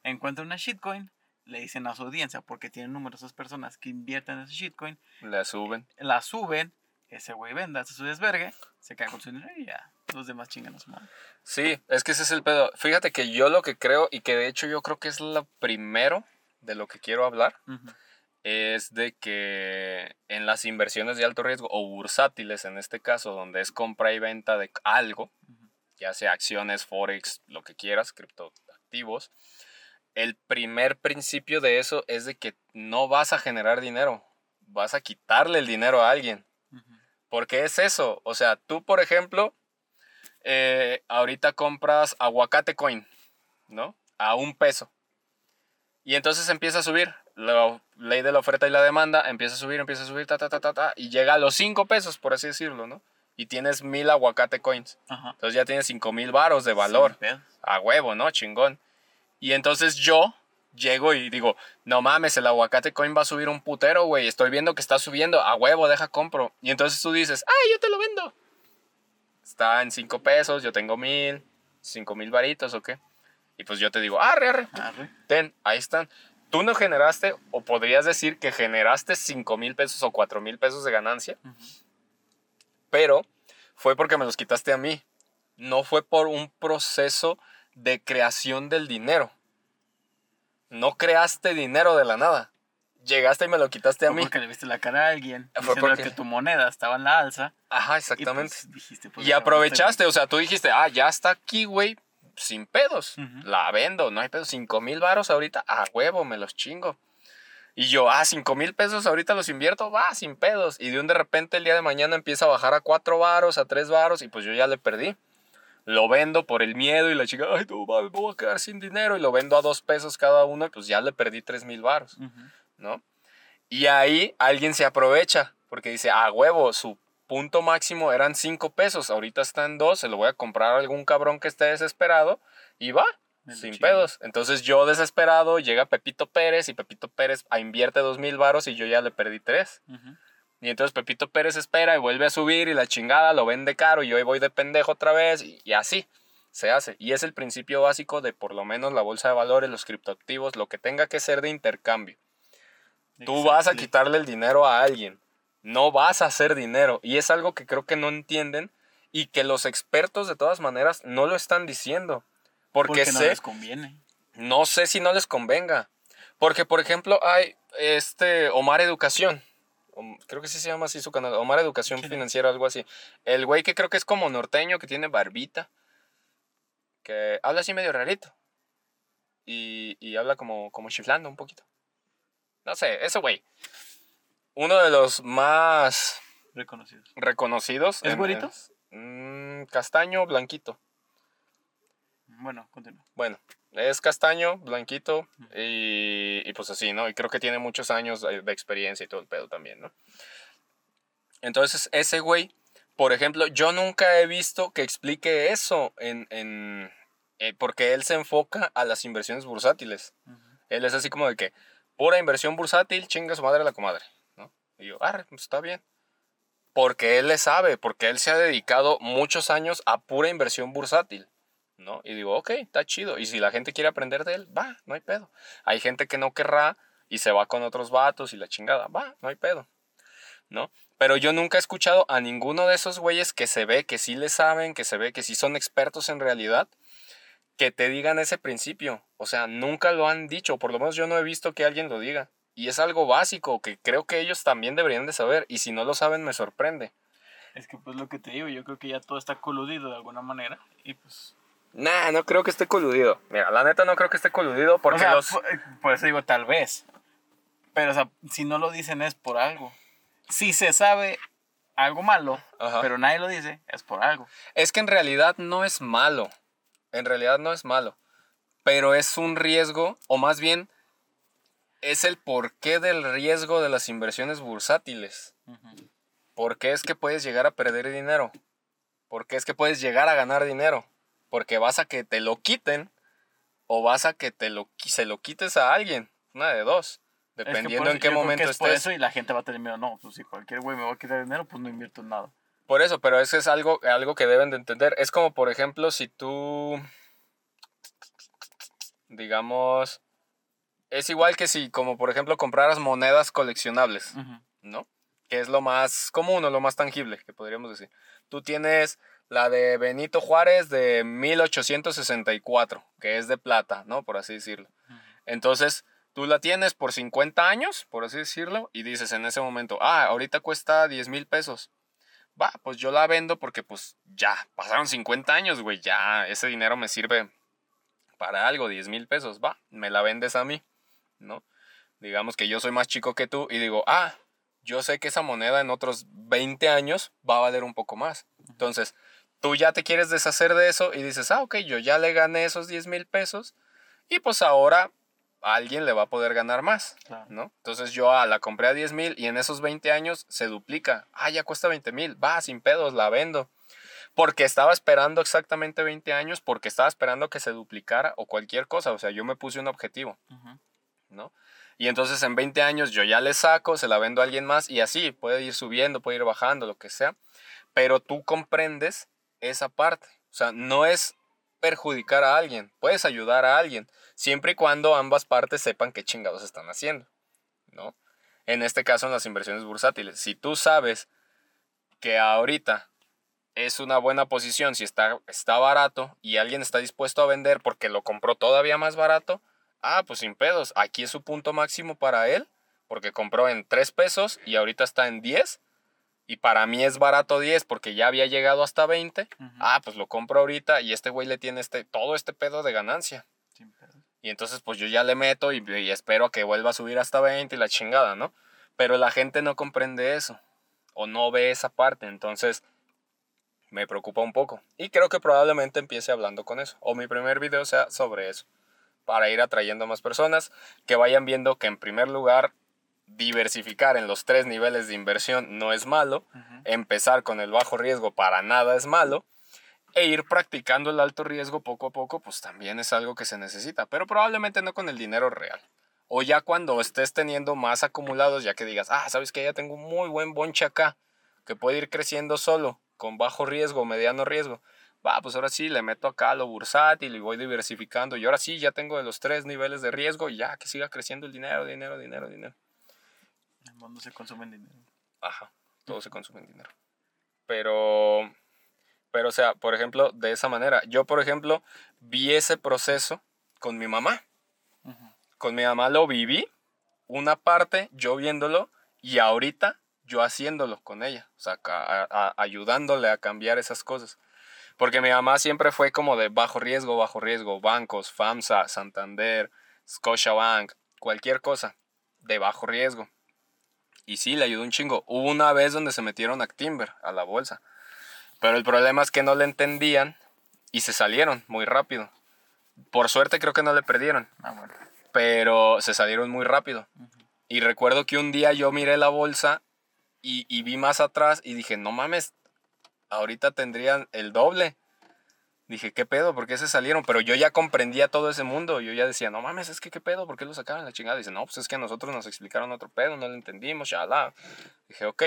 Encuentran una shitcoin, le dicen a su audiencia, porque tienen numerosas personas que invierten en ese shitcoin, La suben. la suben, ese güey venda, hace su desvergue, se queda con su dinero y ya. Los demás chingan a su madre. Sí, es que ese es el pedo. Fíjate que yo lo que creo, y que de hecho yo creo que es lo primero de lo que quiero hablar, es de que en las inversiones de alto riesgo o bursátiles en este caso, donde es compra y venta de algo, ya sea acciones, forex, lo que quieras, criptoactivos, el primer principio de eso es de que no vas a generar dinero, vas a quitarle el dinero a alguien. Porque es eso. O sea, tú, por ejemplo, eh, ahorita compras aguacate coin, ¿no? A un peso. Y entonces empieza a subir. La ley de la oferta y la demanda empieza a subir, empieza a subir, ta, ta, ta, ta, ta, y llega a los 5 pesos, por así decirlo, ¿no? Y tienes mil aguacate coins. Ajá. Entonces ya tienes 5 mil varos de valor. A huevo, ¿no? Chingón. Y entonces yo, llego y digo, no mames, el aguacate coin va a subir un putero, güey. Estoy viendo que está subiendo. A huevo, deja compro. Y entonces tú dices, ay, yo te lo vendo. Está en 5 pesos, yo tengo mil, 5 mil varitos o qué. Y pues yo te digo, arre, arre. Arre. Ten, ahí están. Tú no generaste, o podrías decir que generaste 5 mil pesos o 4 mil pesos de ganancia, pero fue porque me los quitaste a mí. No fue por un proceso de creación del dinero. No creaste dinero de la nada. Llegaste y me lo quitaste a mí. porque le viste la cara a alguien. Fue porque- que tu moneda estaba en la alza. Ajá, Y exactamente. pues dijiste, pues, Y aprovechaste, o sea, tú dijiste, ah, ya está aquí, güey, sin pedos. La vendo, no hay pedos. Cinco mil varos ahorita, a huevo, me los chingo. Y yo, ah, cinco mil pesos ahorita los invierto, va, sin pedos. Y de un de repente el día de mañana empieza a bajar a cuatro varos, a tres varos, y pues yo ya le perdí. Lo vendo por el miedo y la chica, ay, no, me voy a quedar sin dinero. Y lo vendo a dos pesos cada uno, y pues ya le perdí tres mil varos. Ujú. ¿no? Y ahí alguien se aprovecha porque dice, a huevo, su punto máximo eran 5 pesos, ahorita está en 2, se lo voy a comprar a algún cabrón que esté desesperado y va, sin pedos. Entonces yo desesperado, llega Pepito Pérez y Pepito Pérez invierte 2 mil varos y yo ya le perdí 3. Ujú. Y entonces Pepito Pérez espera y vuelve a subir y la chingada lo vende caro y ahí voy de pendejo otra vez y, y así se hace. Y es el principio básico de por lo menos la bolsa de valores, los criptoactivos, lo que tenga que ser de intercambio. Tú vas a quitarle el dinero a alguien. No vas a hacer dinero. Y es algo que creo que no entienden y que los expertos de todas maneras no lo están diciendo. Porque, Porque no sé, les conviene. no sé si no les convenga. Porque, por ejemplo, hay este Omar Educación. Creo que sí se llama así su canal. Omar Educación. Financiera, algo así. El güey que creo que es como norteño, que tiene barbita. Que habla así medio rarito. Y, y habla como, como chiflando un poquito. No sé, ese güey. Uno de los más Reconocidos. reconocidos. ¿Es güerito? en- mm, castaño, blanquito. Bueno, continúa. Bueno, es castaño, blanquito y, y pues así, ¿no? Y creo que tiene muchos años de, experiencia y todo el pedo también, ¿no? Entonces, ese güey, por ejemplo, yo nunca he visto que explique eso en, en eh, porque él se enfoca a las inversiones bursátiles. Él es así como de que, pura inversión bursátil, chinga su madre la comadre, ¿no? Y yo, ah, pues está bien. Porque él le sabe, porque él se ha dedicado muchos años a pura inversión bursátil, ¿no? Y digo, ok, está chido. Y si la gente quiere aprender de él, va, no hay pedo. Hay gente que no querrá y se va con otros vatos y la chingada, va, no hay pedo, ¿no? Pero yo nunca he escuchado a ninguno de esos güeyes que se ve que sí le saben, que se ve que sí son expertos en realidad, que te digan ese principio. O sea, nunca lo han dicho, por lo menos yo no he visto que alguien lo diga. Y es algo básico que creo que ellos también deberían de saber. Y si no lo saben, me sorprende. Es que pues lo que te digo, yo creo que ya todo está coludido de alguna manera. Y pues. Nah, no creo que esté coludido. Mira, la neta no creo que esté coludido porque o sea, los... por, por eso digo tal vez. Pero o sea, si no lo dicen es por algo. Si se sabe algo malo, Ajá. pero nadie lo dice, es por algo. Es que en realidad no es malo. En realidad no es malo. Pero es un riesgo, o más bien, es el porqué del riesgo de las inversiones bursátiles. Ujú. ¿Por qué es que puedes llegar a perder dinero? ¿Por qué es que puedes llegar a ganar dinero? Porque vas a que te lo quiten o vas a que te lo, se lo quites a alguien. Una de dos. Es que Dependiendo en qué momento es por estés. eso y la gente va a tener miedo. No, pues si cualquier güey me va a quitar dinero, pues no invierto en nada. Por eso, pero eso es algo, algo que deben de entender. Es como, por ejemplo, si tú, digamos, es igual que si, como por ejemplo, compraras monedas coleccionables. ¿no? Que es lo más común o lo más tangible, que podríamos decir. Tú tienes la de Benito Juárez de 1864, que es de plata, ¿no? Por así decirlo. Entonces, tú la tienes por 50 años, por así decirlo, y dices en ese momento, ah, ahorita cuesta 10 mil pesos. Va, pues yo la vendo porque pues ya, pasaron 50 años, güey, ya ese dinero me sirve para algo, 10 mil pesos, va, me la vendes a mí, ¿no? Digamos que yo soy más chico que tú y digo, ah, yo sé que esa moneda en otros 20 años va a valer un poco más. Entonces, tú ya te quieres deshacer de eso y dices, ah, ok, yo ya le gané esos 10 mil pesos y pues ahora alguien le va a poder ganar más, Claro. ¿no? Entonces yo ah, la compré a 10 mil y en esos 20 años se duplica. Ah, ya cuesta 20 mil, va, sin pedos, la vendo. Porque estaba esperando exactamente 20 años, porque estaba esperando que se duplicara o cualquier cosa. O sea, yo me puse un objetivo. ¿no? Y entonces en 20 años yo ya le saco, se la vendo a alguien más y así, puede ir subiendo, puede ir bajando, lo que sea. Pero tú comprendes esa parte. O sea, no es perjudicar a alguien, puedes ayudar a alguien, siempre y cuando ambas partes sepan qué chingados están haciendo, ¿no? En este caso en las inversiones bursátiles, si tú sabes que ahorita es una buena posición, si está, está barato y alguien está dispuesto a vender porque lo compró todavía más barato, ah, pues sin pedos, aquí es su punto máximo para él, porque compró en 3 pesos y ahorita está en 10, y para mí es barato 10 porque ya había llegado hasta 20, ah, pues lo compro ahorita y este güey le tiene este, todo este pedo de ganancia. Y entonces pues yo ya le meto y, y espero a que vuelva a subir hasta 20 y la chingada, ¿no? Pero la gente no comprende eso o no ve esa parte, entonces me preocupa un poco. Y creo que probablemente empiece hablando con eso. O mi primer video sea sobre eso. Para ir atrayendo a más personas que vayan viendo que en primer lugar diversificar en los tres niveles de inversión no es malo. Empezar con el bajo riesgo para nada es malo. E ir practicando el alto riesgo poco a poco pues también es algo que se necesita. Pero probablemente no con el dinero real. O ya cuando estés teniendo más acumulados, ya que digas, ah, sabes que ya tengo un muy buen bonche acá, que puede ir creciendo solo con bajo riesgo, mediano riesgo. Va, pues ahora sí le meto acá lo bursátil y voy diversificando. Y ahora sí ya tengo de los tres niveles de riesgo y ya que siga creciendo el dinero, dinero, dinero, dinero. El mundo se consume en dinero. Ajá, todo se consume en dinero. Pero, pero o sea, por ejemplo, de esa manera. Yo, por ejemplo, vi ese proceso con mi mamá. Con mi mamá lo viví, una parte yo viéndolo y ahorita yo haciéndolo con ella, o sea, ayudándole a cambiar esas cosas. Porque mi mamá siempre fue como de bajo riesgo, bajo riesgo, bancos, FAMSA, Santander, Scotiabank, cualquier cosa de bajo riesgo. Y sí, le ayudó un chingo. Hubo una vez donde se metieron a Timber, a la bolsa. Pero el problema es que no le entendían y se salieron muy rápido. Por suerte creo que no le perdieron. Ah, pero se salieron muy rápido. Y recuerdo que un día yo miré la bolsa y, vi más atrás y dije, no mames, ahorita tendrían el doble. Dije, ¿qué pedo? ¿Por qué se salieron? Pero yo ya comprendía todo ese mundo. Yo ya decía, no mames, es que qué pedo, ¿por qué lo sacaron la chingada? Dice, no, pues es que a nosotros nos explicaron otro pedo, no lo entendimos, la Dije, ok,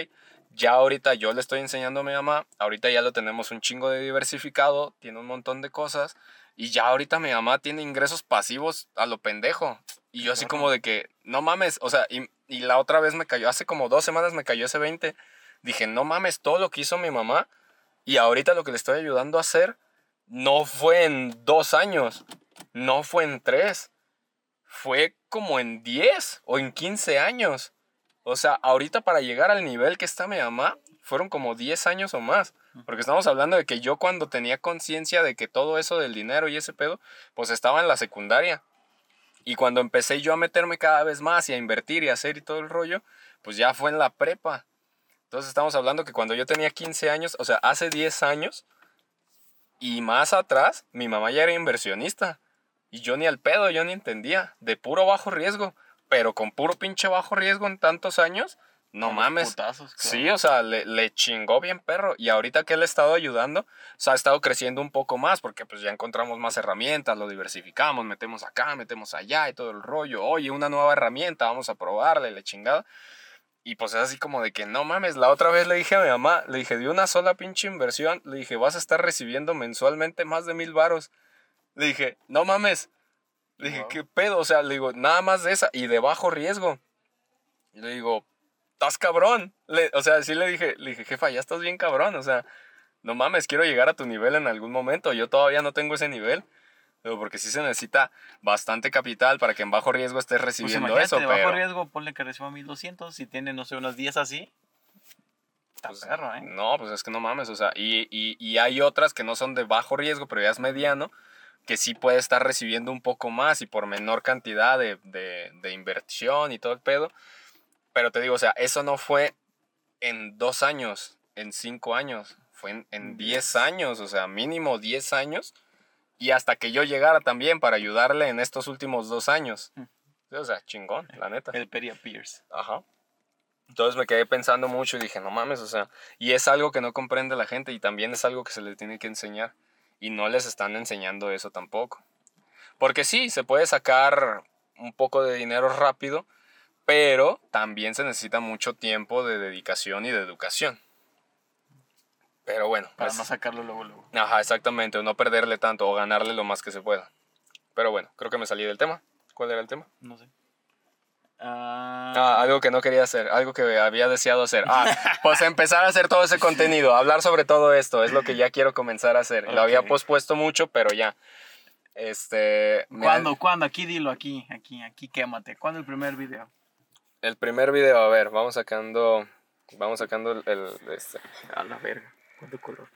ya ahorita yo le estoy enseñando a mi mamá, ahorita ya lo tenemos un chingo de diversificado, tiene un montón de cosas, y ya ahorita mi mamá tiene ingresos pasivos a lo pendejo. Y yo así como de que, no mames, o sea, y, y, la otra vez me cayó, hace como dos semanas me cayó ese 20. Dije, no mames, todo lo que hizo mi mamá y ahorita lo que le estoy ayudando a hacer no fue en dos años, no fue en tres, fue como en diez o en quince años. O sea, ahorita para llegar al nivel que está mi mamá, fueron como diez años o más. Porque estamos hablando de que yo cuando tenía conciencia de que todo eso del dinero y ese pedo, pues estaba en la secundaria. Y cuando empecé yo a meterme cada vez más y a invertir y a hacer y todo el rollo, pues ya fue en la prepa. Entonces estamos hablando que cuando yo tenía 15 años, o sea, hace 10 años y más atrás, mi mamá ya era inversionista. Y yo ni al pedo, yo ni entendía. De puro bajo riesgo. Pero con puro pinche bajo riesgo en tantos años, no mames. Sí, o sea, le, le, chingó bien perro. Y ahorita que él ha estado ayudando, o sea, ha estado creciendo un poco más porque pues ya encontramos más herramientas, lo diversificamos, metemos acá, metemos allá y todo el rollo. Oye, una nueva herramienta, vamos a probarle, le chingada. Y pues es así como de que no mames, la otra vez le dije a mi mamá, le dije, de una sola pinche inversión, le dije, vas a estar recibiendo mensualmente más de mil varos. Le dije, no mames. Le dije, ¿qué pedo? O sea, le digo, nada más de esa y de bajo riesgo. Le digo, estás cabrón. o sea, sí le dije, le dije, jefa, ya estás bien cabrón. O sea, no mames, quiero llegar a tu nivel en algún momento. Yo todavía no tengo ese nivel. Pero porque sí se necesita bastante capital para que en bajo riesgo estés pues recibiendo eso. De bajo riesgo, ponle que reciba 1200. Si tiene, no sé, unos 10 así. Está pues, perro, ¿eh? No, pues es que no mames. O sea, y, y, y hay otras que no son de bajo riesgo, pero ya es mediano que sí puede estar recibiendo un poco más y por menor cantidad de, de, de inversión y todo el pedo. Pero te digo, o sea, eso no fue en dos años, en cinco años, fue en, diez años, o sea, mínimo diez años. Y hasta que yo llegara también para ayudarle en estos últimos dos años. Mm. O sea, chingón, la neta. El Peria Pierce. Ajá. Entonces me quedé pensando mucho y dije, no mames, o sea, y es algo que no comprende la gente y también es algo que se le tiene que enseñar. Y no les están enseñando eso tampoco. Porque sí, se puede sacar un poco de dinero rápido, pero también se necesita mucho tiempo de dedicación y de educación. Pero bueno. Para es- no sacarlo luego, luego. Ajá, exactamente, o no perderle tanto o ganarle lo más que se pueda. Pero bueno, creo que me salí del tema. ¿Cuál era el tema? No sé. Ah, Ah, algo que no quería hacer, algo que había deseado hacer. Ah, [laughs] pues empezar a hacer todo ese contenido, hablar sobre todo esto, es lo que ya quiero comenzar a hacer. Lo había pospuesto mucho, pero ya. Este. ¿Cuándo? ¿Cuándo? Aquí dilo, aquí, aquí, aquí quémate. ¿Cuándo el primer video? El primer video, a ver, vamos sacando. Vamos sacando el. el- este. A la verga. ¿Cuánto color?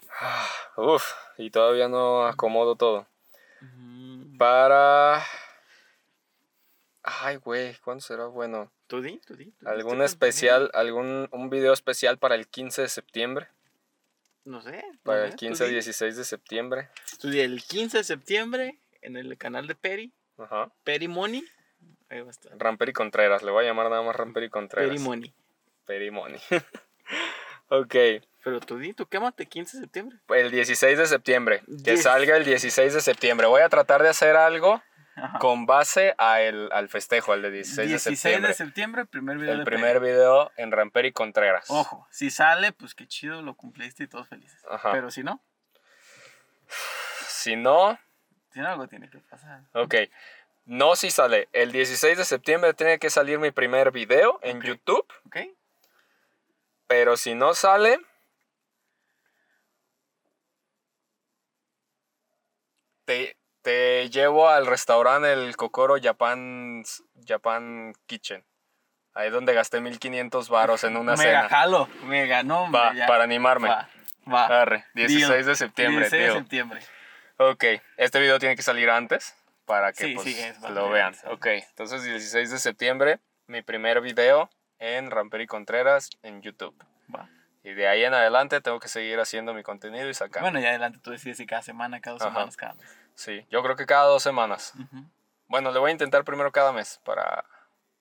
Uf, y todavía no acomodo todo. Para. Ay, güey, ¿cuándo será bueno? ¿Tú di? ¿Tú di? ¿Tú di? ¿Algún ¿Tú- especial, algún un video especial para el 15 de septiembre? No sé. Para el tú 15 di. 16 de septiembre. Tú di el 15 de septiembre en el canal de Peri. Ajá. Peri Money. Ahí va a estar. Ramperi Contreras, le voy a llamar nada más Ramperi Contreras. Peri Money. Perimoni. [laughs] ok. Pero tú di, tú quémate 15 de septiembre. El 16 de septiembre. Que Diez. salga el 16 de septiembre. Voy a tratar de hacer algo Ajá. con base a el- al festejo, al de 16, 16 de septiembre. de septiembre, primer video el de primer Peri. video en Ramperi Contreras. Ojo, si sale, pues qué chido, lo cumpliste y todos felices. Ajá. Pero si no, Si no, si no, algo tiene que pasar. ok. No si sale. El 16 de septiembre tiene que salir mi primer video en Ok. YouTube. ¿Ok? Pero si no sale. Te, te llevo al restaurante el Kokoro Japan, Japan Kitchen. Ahí donde gasté 1500 varos en una [laughs] mega cena. jalo, mega, no, hombre, Va, para animarme. Va, va. Arre, 16 Deal. de septiembre, 16 de septiembre. Ok, este video tiene que salir antes para que Sí, pues, sí, es lo vean. Ok, entonces 16 de septiembre, mi primer video en Ramperi Contreras en YouTube. Va. Y de ahí en adelante tengo que seguir haciendo mi contenido y sacar. Bueno, ya adelante tú decides si cada semana, cada dos Ajá. semanas, cada mes. Sí, yo creo que cada dos semanas. Ujú. Bueno, le voy a intentar primero cada mes para...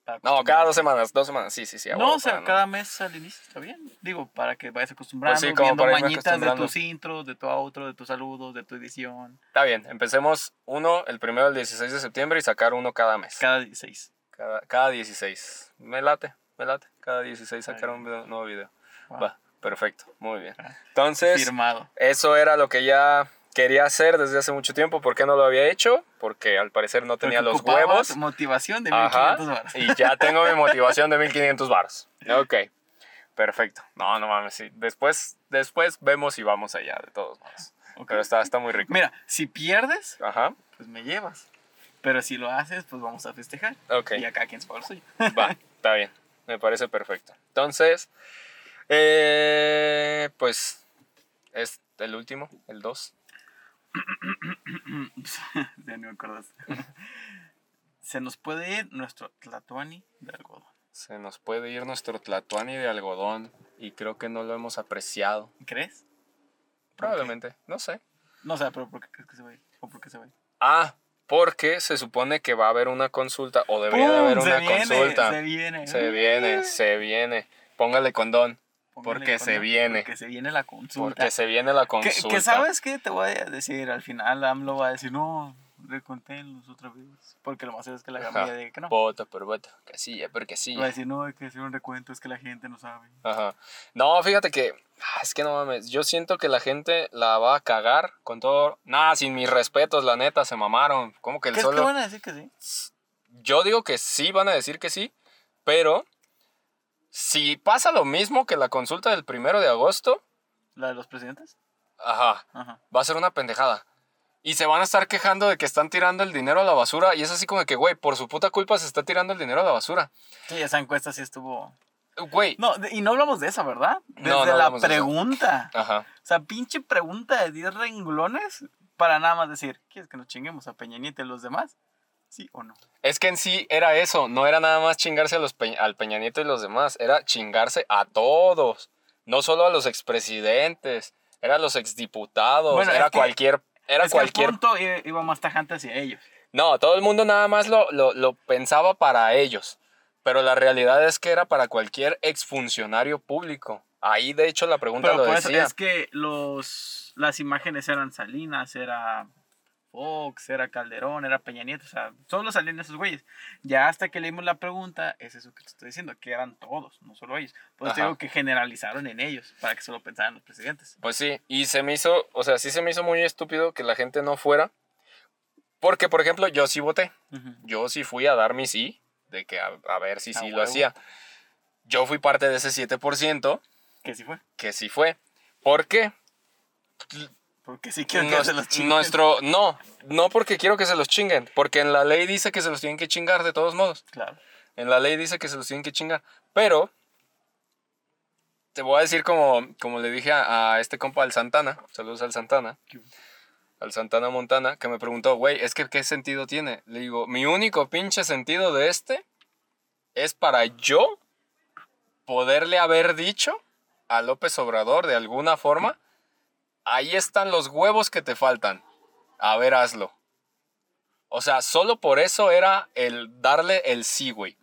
Para No, cada dos semanas, dos semanas, sí, sí, sí. No, o sea, para no- cada mes al inicio está bien. Digo, para que vayas acostumbrando, Pues sí, como viendo para mañitas de tus intros, de tu outro, de tus saludos, de tu edición. Está bien, empecemos uno, el primero el 16 de septiembre y sacar uno cada mes. Cada 16. Cada, cada 16. Me late, me late. Cada 16 sacar un video- nuevo video. Va. Va, perfecto, muy bien. Ah. Entonces, Firmado. eso era lo que ya quería hacer desde hace mucho tiempo. ¿Por qué no lo había hecho? Porque al parecer no tenía Porque los huevos. motivación de Ajá. 1500 baros. Y ya tengo mi motivación de 1500 baros. [laughs] Ok, perfecto. No, no mames, sí. Después, después vemos y vamos allá, de todos modos. Ok. Pero está, está muy rico. Mira, si pierdes, Ajá, pues me llevas. Pero si lo haces, pues vamos a festejar. ok. Y acá quien paga lo suyo. Va, [laughs] está bien. Me parece perfecto. Entonces, eh, pues es el último, el 2. [coughs] ya no me acuerdas. [laughs] se nos puede ir nuestro Tlatuani de algodón. Se nos puede ir nuestro tlatuani de algodón y creo que no lo hemos apreciado. ¿Crees? Probablemente, no sé. No sé, pero ¿por qué crees que se va a ir? ¿O por qué se va a ir? Ah, porque se supone que va a haber una consulta o debería de haber una viene, consulta. Se viene. Se viene, se viene. Póngale condón, Póngale porque se viene. Porque se viene la consulta. porque se viene la ¿Qué, consulta. qué sabes qué te voy a decir? Al final AMLO va a decir, no, reconténlos otra vez. Porque lo más seguro es que la gama diga que no. Voto por voto, casilla por casilla. Va a decir, no, hay que hacer un recuento, es que la gente no sabe. Ajá. No, fíjate que. ah, Es que no mames. Yo siento que la gente la va a cagar con todo. Nah, sin mis respetos, la neta, se mamaron. ¿Cómo que el ¿Crees que van a decir que sí? Yo digo que sí, van a decir que sí. Pero. Si pasa lo mismo que la consulta del primero de agosto. ¿La de los presidentes? Ajá. Ajá. Va a ser una pendejada. Y se van a estar quejando de que están tirando el dinero a la basura. Y es así como de que, güey, por su puta culpa se está tirando el dinero a la basura. Sí, esa encuesta sí estuvo... Güey. No, y no hablamos de esa, ¿verdad? Desde No, no la pregunta. Ajá. O sea, pinche pregunta de 10 renglones para nada más decir, ¿quieres que nos chinguemos a Peña Nieto y los demás? ¿Sí o no? Es que en sí era eso, no era nada más chingarse a los Pe- al Peña Nieto y los demás, era chingarse a todos, no solo a los expresidentes, era a los exdiputados, Bueno, era cualquier, era es que cualquier... el punto iba más tajante hacia ellos. No, todo el mundo nada más lo, lo, lo pensaba para ellos, pero la realidad es que era para cualquier exfuncionario público. Ahí de hecho la pregunta Pero lo decía. es que los, las imágenes eran Salinas, era Fox, era Calderón, era Peña Nieto, o sea, solo salían esos güeyes. Ya hasta que leímos la pregunta, es eso que te estoy diciendo, que eran todos, no solo ellos. Pues digo que generalizaron en ellos, para que solo pensaran los presidentes. Pues sí, y se me hizo, o sea, sí se me hizo muy estúpido que la gente no fuera. Porque, por ejemplo, yo sí voté. Yo sí fui a dar mi sí, de que a, a ver si sí lo hacía. Yo fui parte de ese 7% Que sí fue. que sí fue. ¿Por qué? Porque sí quiero que Nues- se los chinguen. nuestro, no, no porque quiero que se los chinguen, porque en la ley dice que se los tienen que chingar de todos modos. Claro. En la ley dice que se los tienen que chingar. Pero, te voy a decir como, como le dije a, a este compa, al Santana, saludos al Santana, al Santana Montana, que me preguntó, güey, es que ¿qué sentido tiene? Le digo, mi único pinche sentido de este es para yo poderle haber dicho a López Obrador de alguna forma, ahí están los huevos que te faltan. A ver, hazlo. O sea, solo por eso era el darle el sí, güey.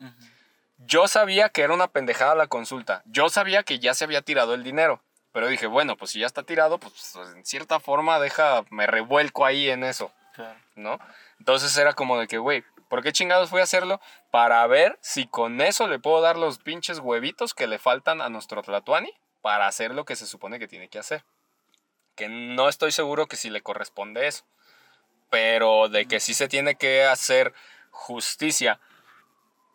Yo sabía que era una pendejada la consulta. Yo sabía que ya se había tirado el dinero. Pero dije, bueno, pues si ya está tirado, pues en cierta forma deja, me revuelco ahí en eso, Claro. ¿no? Entonces era como de que, güey, ¿por qué chingados fui a hacerlo? Para ver si con eso le puedo dar los pinches huevitos que le faltan a nuestro Tlatuani para hacer lo que se supone que tiene que hacer. Que no estoy seguro que si le corresponde eso. Pero de que sí se tiene que hacer justicia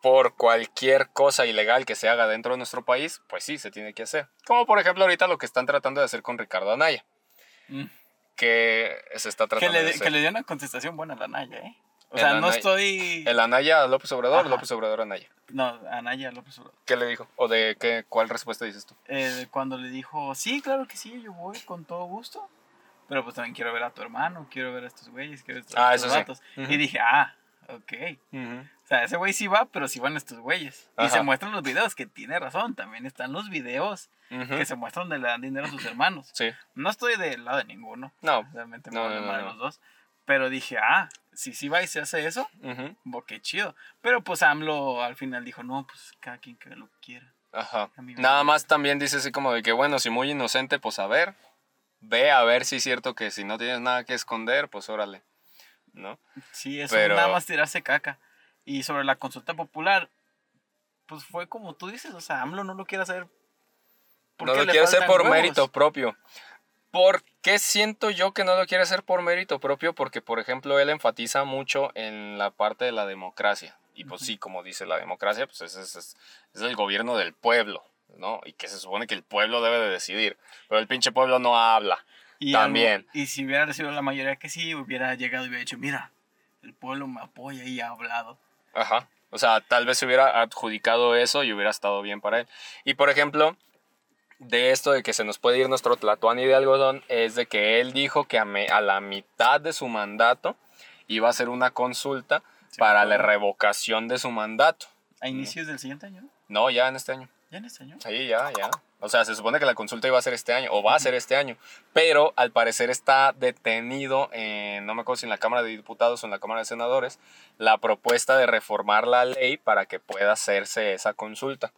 por cualquier cosa ilegal que se haga dentro de nuestro país, pues sí, se tiene que hacer. Como por ejemplo ahorita lo que están tratando de hacer con Ricardo Anaya, Mm. que se está Que tratando le, de hacer. que le dio una contestación buena a la Naya, ¿eh? O sea, no Anaya- estoy... El Anaya López Obrador, Ajá. López Obrador Anaya. No, a Naya López Obrador. ¿Qué le dijo? ¿O de qué, cuál respuesta dices tú? Eh, cuando le dijo, sí, claro que sí, yo voy con todo gusto. Pero pues también quiero ver a tu hermano, quiero ver a estos güeyes, quiero ver a estos, Ah, estos eso sí. vatos. Ujú. Y dije, ah, ok. O sea, ese güey sí va, pero sí van estos güeyes. Y Ajá. se muestran los videos, que tiene razón. También están los videos Ujú. que se muestran donde le dan dinero a sus hermanos. Sí. No estoy del lado de ninguno. No. Realmente No, me no, no, no. los dos. Pero dije, ah, si sí va y se hace eso, bo, qué chido. Pero pues AMLO al final dijo, no, pues cada quien que lo quiera. Ajá. Nada más también dice así como de que, bueno, si muy inocente, pues a ver. Ve a ver si es cierto que si no tienes nada que esconder, pues órale. ¿No? Sí, eso Pero- es nada más tirarse caca. Y sobre la consulta popular, pues fue como tú dices, o sea, AMLO no lo quiere hacer. No porque lo quiere hacer por huevos. mérito propio. ¿Por qué siento yo que no lo quiere hacer por mérito propio? Porque, por ejemplo, él enfatiza mucho en la parte de la democracia. Y pues sí, como dice la democracia, pues es, es, es- es el gobierno del pueblo, ¿no? Y que se supone que el pueblo debe de decidir. Pero el pinche pueblo no habla. Y También. y si hubiera recibido la mayoría que sí, hubiera llegado y hubiera dicho, mira, el pueblo me apoya y ha hablado. Ajá. O sea, tal vez se hubiera adjudicado eso y hubiera estado bien para él. Y por ejemplo, de esto de que se nos puede ir nuestro Tlatuani de algodón, es de que él dijo que a, me- a la mitad de su mandato iba a hacer una consulta Sí, para la revocación de su mandato. A inicios del siguiente año, ¿no? Ya en este año. ¿Ya en este año? Sí, ya, ya. O sea, se supone que la consulta iba a ser este año, o va a ser este año, pero al parecer está detenido en, no me acuerdo si en la Cámara de Diputados o en la Cámara de Senadores, la propuesta de reformar la ley para que pueda hacerse esa consulta.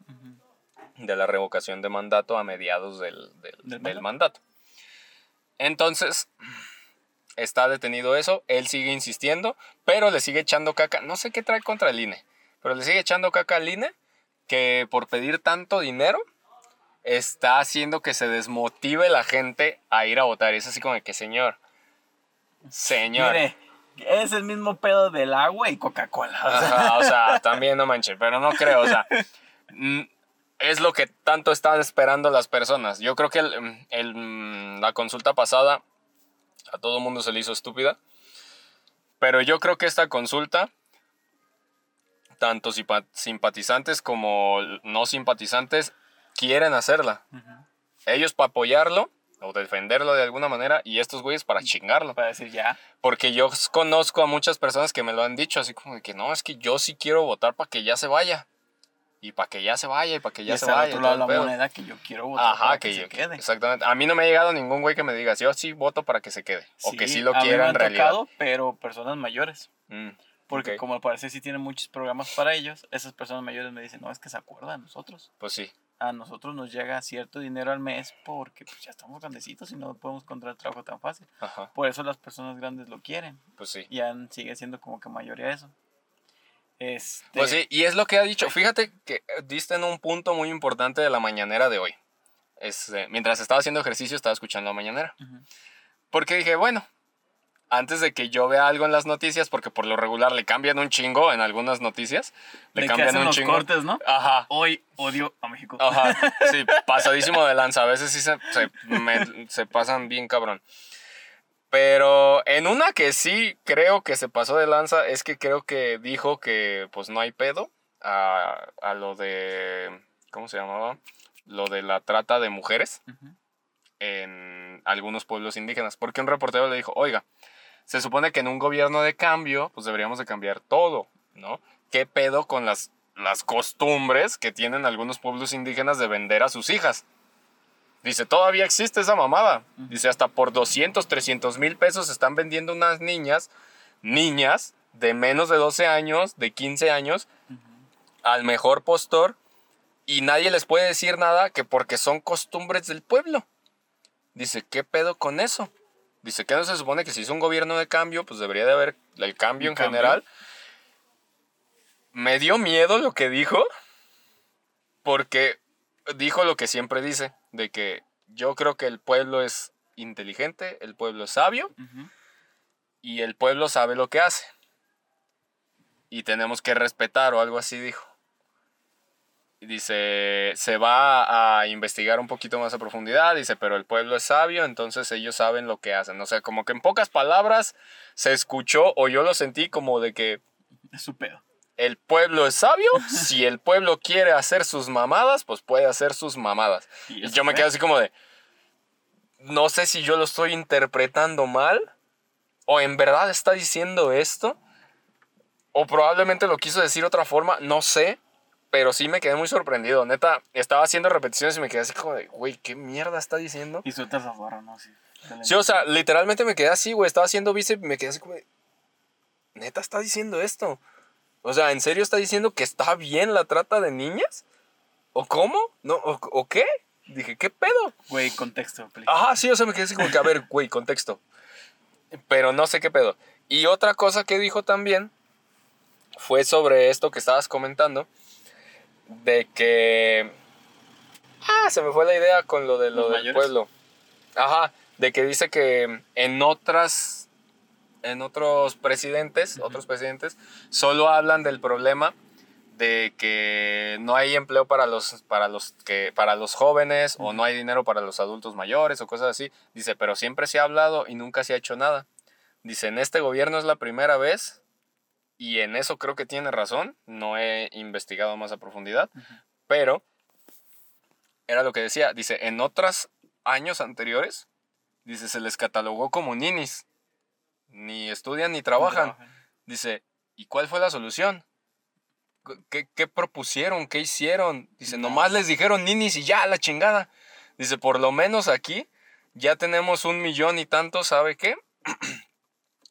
De la revocación de mandato a mediados del, del- ¿Del del mandato. Entonces, está detenido eso, él sigue insistiendo, pero le sigue echando caca, no sé qué trae contra el INE, pero le sigue echando caca al INE que por pedir tanto dinero está haciendo que se desmotive la gente a ir a votar. Y es así como de que, señor, señor. Mire, es el mismo pedo del agua y Coca-Cola. o sea, o sea, también no manches, pero no creo, o sea, [laughs] es lo que tanto están esperando las personas. Yo creo que el- el, mm, la consulta pasada a todo el mundo se le hizo estúpida, pero yo creo que esta consulta, tanto simpa- simpatizantes como no simpatizantes, quieren hacerla. Ellos para apoyarlo o defenderlo de alguna manera y estos güeyes para chingarlo. Para decir ya. Porque yo conozco a muchas personas que me lo han dicho, así como de que no, es que yo sí quiero votar para que ya se vaya. Y para que ya se vaya, y para que Y ya está se vaya. otro y lado de la pedo. moneda que yo quiero votar Ajá, para que, que, yo, se quede. Exactamente. A mí no me ha llegado ningún güey que me diga, yo sí voto para que se quede. o que sí lo quiera en realidad. tocado, pero personas mayores. Mm, Porque ok. como al parecer sí tienen muchos programas para ellos, esas personas mayores me dicen, no, es que se acuerdan de nosotros. Pues sí. a nosotros nos llega cierto dinero al mes porque pues, ya estamos grandecitos y no podemos encontrar trabajo tan fácil. Ajá, Por eso las personas grandes lo quieren. pues sí. Ya sigue siendo como que mayoría eso. Este, Pues sí, y es lo que ha dicho. Fíjate que diste en un punto muy importante de la mañanera de hoy. Este, mientras estaba haciendo ejercicio, estaba escuchando la mañanera. Porque dije, bueno, antes de que yo vea algo en las noticias, porque por lo regular le cambian un chingo en algunas noticias, le de que cambian hacen un los chingo. cortes, ¿no? Ajá. Hoy odio a México. Ajá, sí, [laughs] pasadísimo de lanza. A veces sí se, se, me- se pasan bien cabrón. Pero en una que sí creo que se pasó de lanza es que creo que dijo que pues no hay pedo a, a lo de, ¿cómo se llamaba? Lo de la trata de mujeres en algunos pueblos indígenas. Porque un reportero le dijo, oiga, se supone que en un gobierno de cambio, pues deberíamos de cambiar todo, ¿no? ¿Qué pedo con las, las costumbres que tienen algunos pueblos indígenas de vender a sus hijas? Dice, todavía existe esa mamada. Dice, hasta por 200, 300 mil pesos están vendiendo unas niñas, niñas de menos de 12 años, de 15 años, al mejor postor y nadie les puede decir nada que porque son costumbres del pueblo. Dice, ¿qué pedo con eso? Dice, ¿qué no se supone que si es un gobierno de cambio, pues debería de haber el cambio ¿Un en cambio? general? Me dio miedo lo que dijo, porque dijo lo que siempre dice, de que yo creo que el pueblo es inteligente, el pueblo es sabio, y el pueblo sabe lo que hace. Y tenemos que respetar o algo así dijo. Y dice, se va a investigar un poquito más a profundidad, dice, pero el pueblo es sabio, entonces ellos saben lo que hacen. O sea, como que en pocas palabras se escuchó o yo lo sentí como de que Es su pedo. El pueblo es sabio, si el pueblo quiere hacer sus mamadas, pues puede hacer sus mamadas. Y yo me quedo así como de, no sé si yo lo estoy interpretando mal, o en verdad está diciendo esto, o probablemente lo quiso decir de otra forma, no sé, pero sí me quedé muy sorprendido. Neta, estaba haciendo repeticiones y me quedé así como de, güey, ¿qué mierda está diciendo? Y sueltas afuera, ¿no? Sí. Sí, o sea, literalmente me quedé así, güey, estaba haciendo bíceps y me quedé así como de, neta está diciendo esto. O sea, ¿en serio está diciendo que está bien la trata de niñas? ¿O cómo? ¿No? ¿O, o qué? Dije, ¿qué pedo? Güey, contexto, please. Ajá, sí, o sea, me quedé así como que, a ver, güey, contexto. Pero no sé qué pedo. Y otra cosa que dijo también fue sobre esto que estabas comentando, de que... Ah, se me fue la idea con lo de lo ¿Los del mayores? pueblo. Ajá, de que dice que en otras... En otros presidentes, otros presidentes, solo hablan del problema de que no hay empleo para los, para los, que, para los jóvenes o no hay dinero para los adultos mayores o cosas así. Dice, pero siempre se ha hablado y nunca se ha hecho nada. Dice, en este gobierno es la primera vez y en eso creo que tiene razón. No he investigado más a profundidad, pero era lo que decía. Dice, en otros años anteriores, dice, se les catalogó como ninis. Ni estudian ni trabajan. Dice, ¿y cuál fue la solución? ¿Qué, qué propusieron? ¿Qué hicieron? Dice, nomás les dijeron ninis y ya, la chingada. Dice, por lo menos aquí ya tenemos un millón y tanto, ¿sabe qué? [clears throat]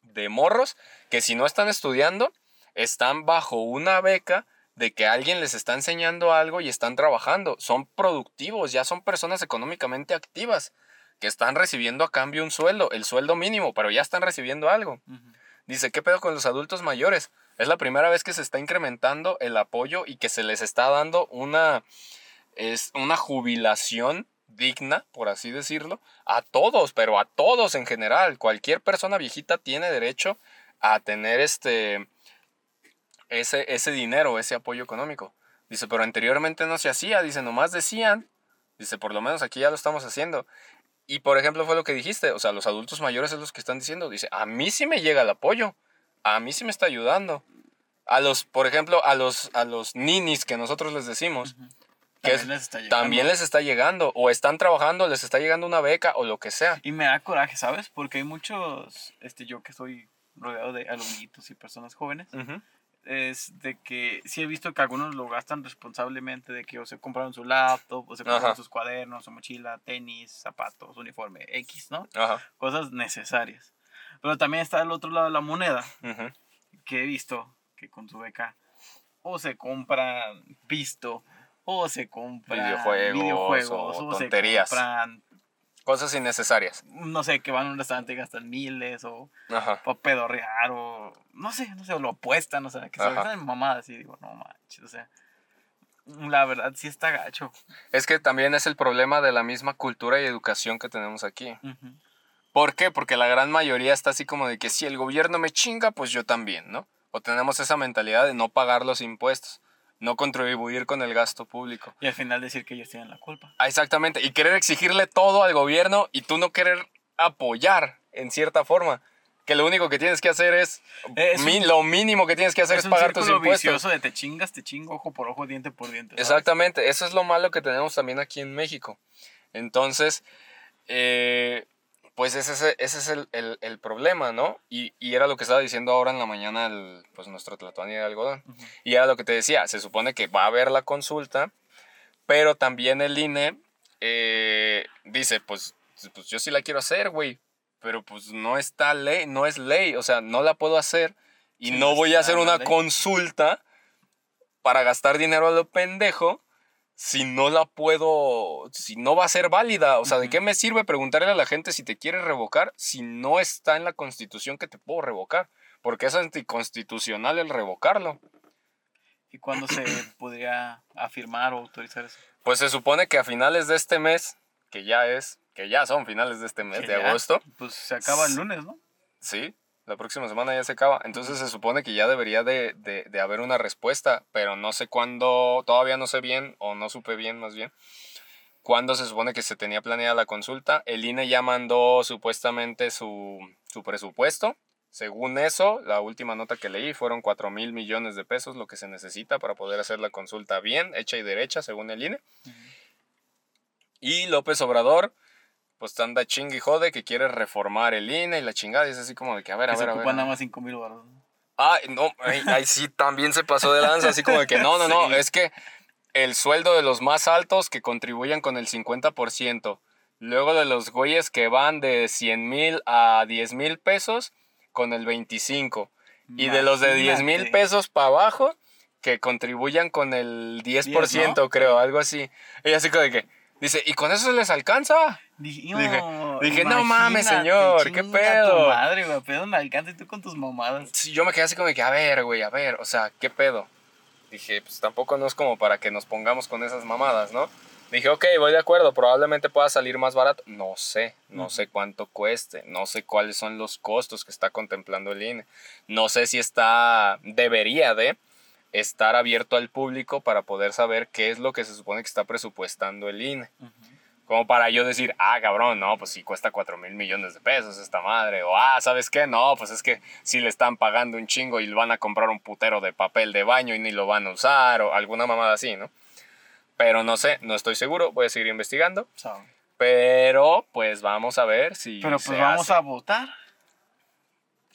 de morros que si no están estudiando, están bajo una beca de que alguien les está enseñando algo y están trabajando. Son productivos, ya son personas económicamente activas que están recibiendo a cambio un sueldo, el sueldo mínimo, pero ya están recibiendo algo. Dice, ¿qué pedo con los adultos mayores? Es la primera vez que se está incrementando el apoyo y que se les está dando una, es una jubilación digna, por así decirlo, a todos, pero a todos en general. Cualquier persona viejita tiene derecho a tener este, ese, ese dinero, ese apoyo económico. Dice, pero anteriormente no se hacía, dice, nomás decían, dice, por lo menos aquí ya lo estamos haciendo. Y por ejemplo fue lo que dijiste, o sea, los adultos mayores es los que están diciendo, dice, a mí sí me llega el apoyo, a mí sí me está ayudando. A los, por ejemplo, a los, a los ninis que nosotros les decimos, que También es- les está llegando. también les está llegando, o están trabajando, les está llegando una beca o lo que sea. Y me da coraje, ¿sabes? Porque hay muchos, este, yo que estoy rodeado de alumnitos y personas jóvenes, Ujú. Es de que sí he visto que algunos lo gastan responsablemente, de que o se compraron su laptop, o se compraron Ajá. sus cuadernos, su mochila, tenis, zapatos, uniforme, X, ¿no? Ajá. Cosas necesarias. Pero también está el otro lado de la moneda, que he visto que con su beca o se compran pisto o se compran Videojuegos, videojuegos, o o, se compran, Cosas innecesarias. no sé, que van a un restaurante y gastan miles, o Ajá. para pedorrear, o no sé, no sé, o lo apuestan, o sea, que se gastan mamadas y digo, no manches, o sea, la verdad sí está gacho. Es que también es el problema de la misma cultura y educación que tenemos aquí. ¿Por qué? Porque la gran mayoría está así como de que si el gobierno me chinga, pues yo también, ¿no? O tenemos esa mentalidad de no pagar los impuestos, no contribuir con el gasto público. Y al final decir que ellos tienen la culpa. Ah, exactamente, y querer exigirle todo al gobierno y tú no querer apoyar en cierta forma. Que lo único que tienes que hacer es, Es un- mi- lo mínimo que tienes que hacer es, es un pagar tus impuestos. vicioso de te chingas, te chingo, ojo por ojo, diente por diente. ¿sabes? Exactamente, eso es lo malo que tenemos también aquí en México. Entonces, eh, pues ese es, ese es el, el- el problema, ¿no? Y, y era lo que estaba diciendo ahora en la mañana el, pues nuestro Tlatuani de algodón. Y era lo que te decía, se supone que va a haber la consulta, pero también el INE eh, dice, pues, pues yo sí la quiero hacer, güey, pero pues no está ley, no es ley, o sea, no la puedo hacer y Sí, no voy a hacer una ley. consulta para gastar dinero a lo pendejo si no la puedo, si no va a ser válida. O sea, ¿de qué me sirve preguntarle a la gente si te quiere revocar si no está en la constitución que te puedo revocar? Porque es anticonstitucional el revocarlo. ¿Y cuándo se [clears throat] podría afirmar o autorizar eso? Pues se supone que a finales de este mes, que ya es, que ya son finales de este mes, de ya, agosto, Pues se acaba el lunes, ¿no? sí, la próxima semana ya se acaba. Entonces se supone que ya debería de, de- de haber una respuesta, pero no sé cuándo, todavía no sé bien, o no supe bien más bien, cuándo se supone que se tenía planeada la consulta. El INE ya mandó supuestamente su, su presupuesto. Según eso, la última nota que leí fueron 4 mil millones de pesos lo que se necesita para poder hacer la consulta bien, hecha y derecha, según el INE. Y López Obrador, pues anda chingue y jode que quiere reformar el INE y la chingada. Y es así como de que, a ver, a Que se ver, a ver. ocupan nada más 5 mil baros. Ah, no, ahí, ahí sí también se pasó de lanza, así como de que no, no, no, [laughs] Sí. es que el sueldo de los más altos que contribuyan con el 50%, luego de los güeyes que van de 100 mil a 10 mil pesos con el 25%, y de los de 10 mil Imagínate. pesos para abajo que contribuyan con el 10%, 10, ¿no? creo, algo así. Y así como de que, dice, ¿y con eso les alcanza? Dije, Dije- no, dije, no mames, señor, ¿qué pedo? Tu madre, güey, pedo me alcanza y tú con tus mamadas. Sí, yo me quedé así como de que, a ver, güey, a ver, o sea, ¿qué pedo? Dije, pues tampoco no es como para que nos pongamos con esas mamadas, ¿no? Dije, ok, voy de acuerdo, probablemente pueda salir más barato. No sé, no Ujú. sé cuánto cueste, no sé cuáles son los costos que está contemplando el INE. No sé si está, debería de estar abierto al público para poder saber qué es lo que se supone que está presupuestando el INE. Como para yo decir, ah, cabrón, no, pues sí cuesta 4 mil millones de pesos esta madre. O, ah, ¿sabes qué? No, pues es que si le están pagando un chingo y van a comprar un putero de papel de baño y ni lo van a usar o alguna mamada así, ¿no? Pero no sé, no estoy seguro, voy a seguir investigando. So, Pero, pues vamos a ver si pero se pues vamos hace a votar.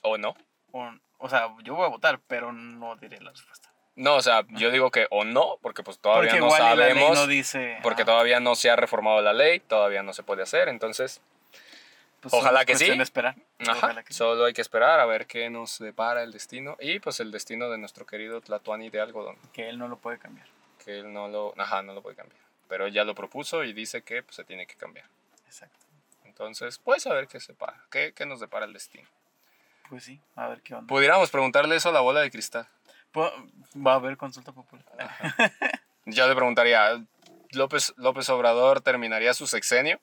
o no. O, o sea, yo voy a votar, pero no diré la respuesta. No, o sea, yo digo que o no, porque pues todavía Porque no sabemos. no dice. porque ah, todavía no se ha reformado la ley, todavía no se puede hacer, entonces pues, ojalá que sí. cuestión de esperar. Ajá, Ojalá que sí. solo hay que esperar a ver qué nos depara el destino y pues el destino de nuestro querido Tlatuani de algodón, Que él no lo puede cambiar. que él no lo, ajá, no lo puede cambiar, pero él ya lo propuso y dice que pues, se tiene que cambiar. Exacto. Entonces, pues a ver qué separa, qué, qué nos depara el destino. Pues sí, a ver qué onda. Pudiéramos preguntarle eso a la bola de cristal. Va a haber consulta popular. Yo le preguntaría, ¿López, López Obrador terminaría su sexenio?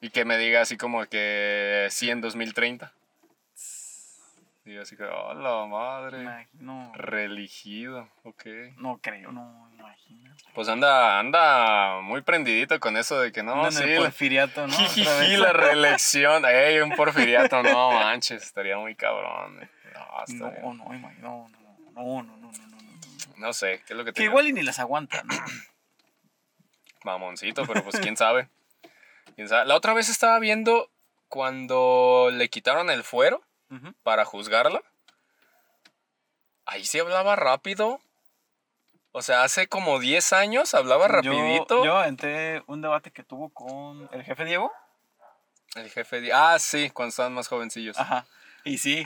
Y que me diga así como que sí en 2030. Y así que, oh la madre. No, Religido, ok. no creo, no imagino. Pues anda, anda muy prendidito con eso de que no, Andan sí, en el porfiriato, ¿no? [laughs] Jijiji, [laughs] la reelección. Ey, un porfiriato, no manches, estaría muy cabrón. No, Ah, no, hasta no, bien. no, no, no, no, no, no, no. No sé, ¿qué es lo que te Que igual y ni las aguanta, ¿no? [clears throat] Mamoncito, pero pues quién sabe. quién sabe. La otra vez estaba viendo cuando le quitaron el fuero uh -huh. para juzgarla. Ahí se hablaba rápido. O sea, hace como 10 años hablaba rapidito. Yo, yo entré un debate que tuvo con el jefe Diego. El jefe Diego. Ah, sí, cuando estaban más jovencillos. Ajá. Y sí,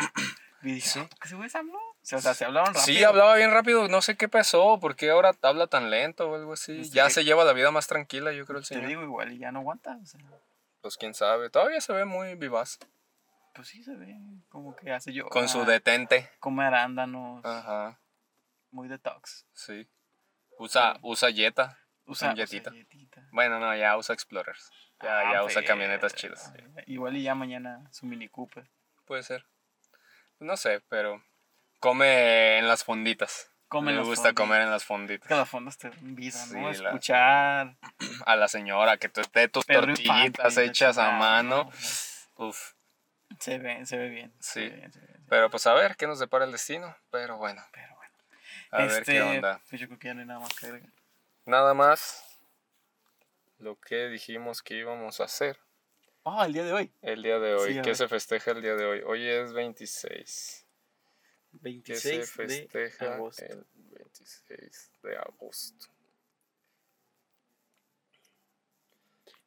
y Sí. "Ah, ¿qué se güey se habló? O sea, se hablaban rápido. Sí, hablaba bien rápido, no sé qué pasó, por qué ahora habla tan lento o algo así. Este ya se lleva la vida más tranquila, yo creo, el Te señor. digo igual y ya no aguanta. O sea, Pues quién sabe, todavía se ve muy vivaz. pues sí se ve como que hace yo. Con su detente. Come arándanos. Ajá, Muy detox. sí. Usa, usa Jetta. Usa, usa Jetita. Bueno, no, ya usa Explorers. Ya, Ah, ya usa pero- camionetas chidas. Igual y ya mañana su Mini Cooper. Puede ser. No sé, pero come en las fonditas. Come las gusta comer en las fonditas. Que las fondas te vida, ¿no? Sí, la- Escuchar. [clears throat] A la señora que te dé tus Pedro tortillitas Infante, hechas a mano. ¿no? Uf. Se ve, se ve bien. se Sí. ve bien, se ve bien, se ve Pero pues a ver qué nos depara el destino. Pero bueno, bien. Pero bueno. a ver Este, qué onda. Pues yo creo que ya no hay nada más que agregar. Nada más lo que dijimos que íbamos a hacer Ah, el día de hoy. el día de hoy. Sí, ¿Qué se festeja el día de hoy? Hoy es 26. ¿Qué se 26 de festeja agosto. el 26 de agosto?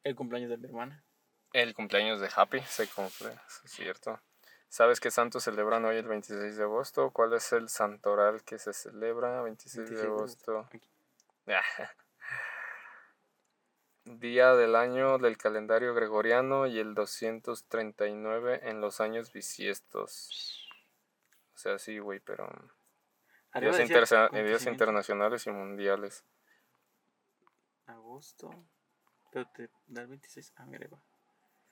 El cumpleaños de mi hermana. El cumpleaños de Happy se cumple, eso es cierto. ¿Sabes qué santos celebran hoy el 26 de agosto? ¿Cuál es el santoral que se celebra 26 de 26 de agosto? Día del año del calendario gregoriano y el 239 en los años bisiestos. O sea, sí, güey, pero... Días, decía intersa- días internacionales y mundiales. Agosto. Pero te da el 26. Ah, mira, va.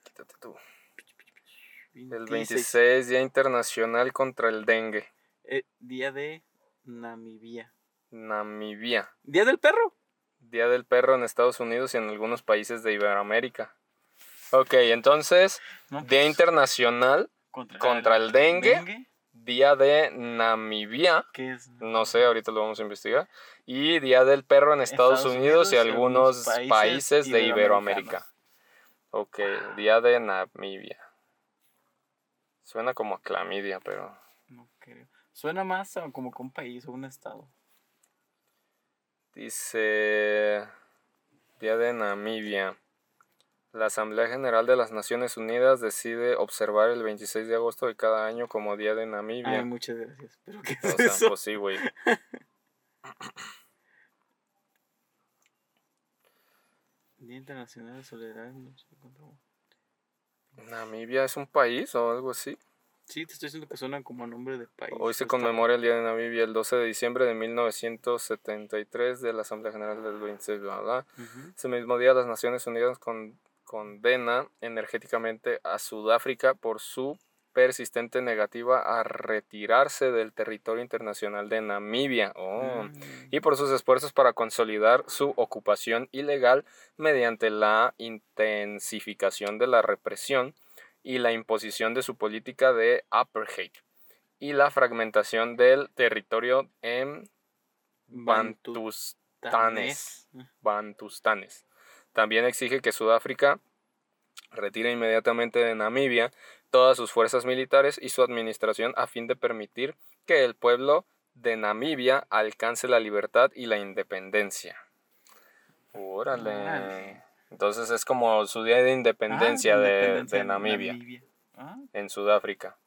Quítate tú. 26. El 26, Día Internacional contra el Dengue. Eh, día de Namibia. Namibia. Día del perro. Día del Perro en Estados Unidos y en algunos países de Iberoamérica. Ok, entonces, No, Día pues, Internacional, contra, contra el dengue. Día de Namibia, no sé, ahorita lo vamos a investigar, y Día del Perro en Estados, Estados Unidos, y Unidos y algunos países, países de Iberoamérica. Ok, Día de Namibia. Suena como a clamidia, pero... No creo. Suena más como que un país o un estado. Dice Día de Namibia. La Asamblea General de las Naciones Unidas decide observar el 26 de agosto de cada año como Día de Namibia. Ay, muchas gracias. ¿Pero qué o es sea, eso? pues sí, güey. [coughs] Día Internacional de Soledad. no sé ¿Namibia es un país o algo así? Sí, te estoy diciendo que suena como a nombre de país. Hoy se conmemora el Día de Namibia el 12 de diciembre de 1973 de la Asamblea General del 26, bla, bla. Ujú. Ese mismo día las Naciones Unidas con- condena energéticamente a Sudáfrica por su persistente negativa a retirarse del territorio internacional de Namibia oh, Mm. y por sus esfuerzos para consolidar su ocupación ilegal mediante la intensificación de la represión y la imposición de su política de apartheid y la fragmentación del territorio en Bantustanes. Bantustanes. También exige que Sudáfrica retire inmediatamente de Namibia todas sus fuerzas militares y su administración a fin de permitir que el pueblo de Namibia alcance la libertad y la independencia. Órale. Entonces es como su día de independencia, Ah, de, independencia de Namibia, Ah, en Sudáfrica.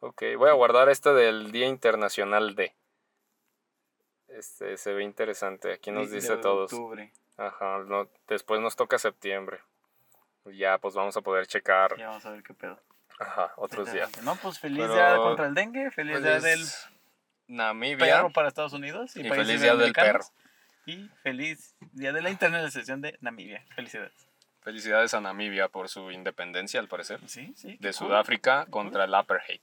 Ok, voy a guardar este del Día Internacional de. Este se ve interesante. Aquí nos dice de todos. octubre. Ajá, no, después nos toca septiembre. Ya, pues vamos a poder checar. Ya vamos a ver qué pedo. Ajá, otros días. No, pues feliz Pero- día contra el dengue, feliz día del Namibia. perro para Estados Unidos y, Y feliz día del americanos. Y feliz día de la internalización de Namibia. Felicidades. Felicidades a Namibia por su independencia, al parecer. Sí, sí. De qué cool. Sudáfrica contra el apartheid.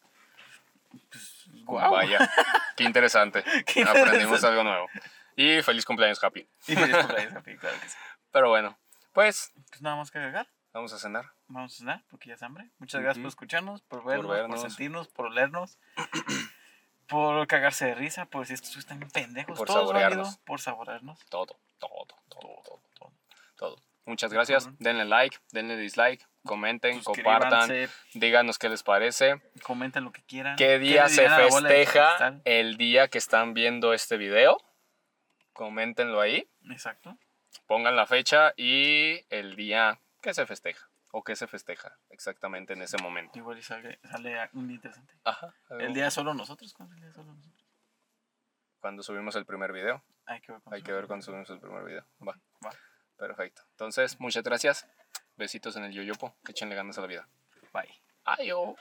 Guau. Vaya, qué [laughs] interesante. Qué Aprendimos interesante. algo nuevo. Y feliz cumpleaños, Happy. Y feliz cumpleaños, papi, claro que sí. Pero bueno, pues Pues nada más que agregar. vamos a cenar. Vamos a cenar porque ya es hambre. Muchas gracias Ujú. por escucharnos, por vernos, por, vernos. sentirnos, por olernos, por cagarse de risa, por decir estos están pendejos. Por todo válido, saborearnos. por saborearnos. Todo, todo, todo, todo, todo. todo. Muchas gracias. Denle like, denle dislike, comenten, compartan, díganos qué les parece. comenten lo que quieran. ¿Qué día se festeja el día que están viendo este video? Coméntenlo ahí, Exacto. pongan la fecha y el día que se festeja o que se festeja exactamente en ese momento. Igual y sale, sale un día interesante. Ajá. El día solo nosotros. ¿Cuándo el día solo nosotros? cuando subimos el primer video. Hay que ver cuando Hay que ver cuando subimos el primer video. Va. Va. Perfecto. Entonces, muchas gracias. Besitos en el yoyopo. Échenle ganas a la vida. Bye. Adiós.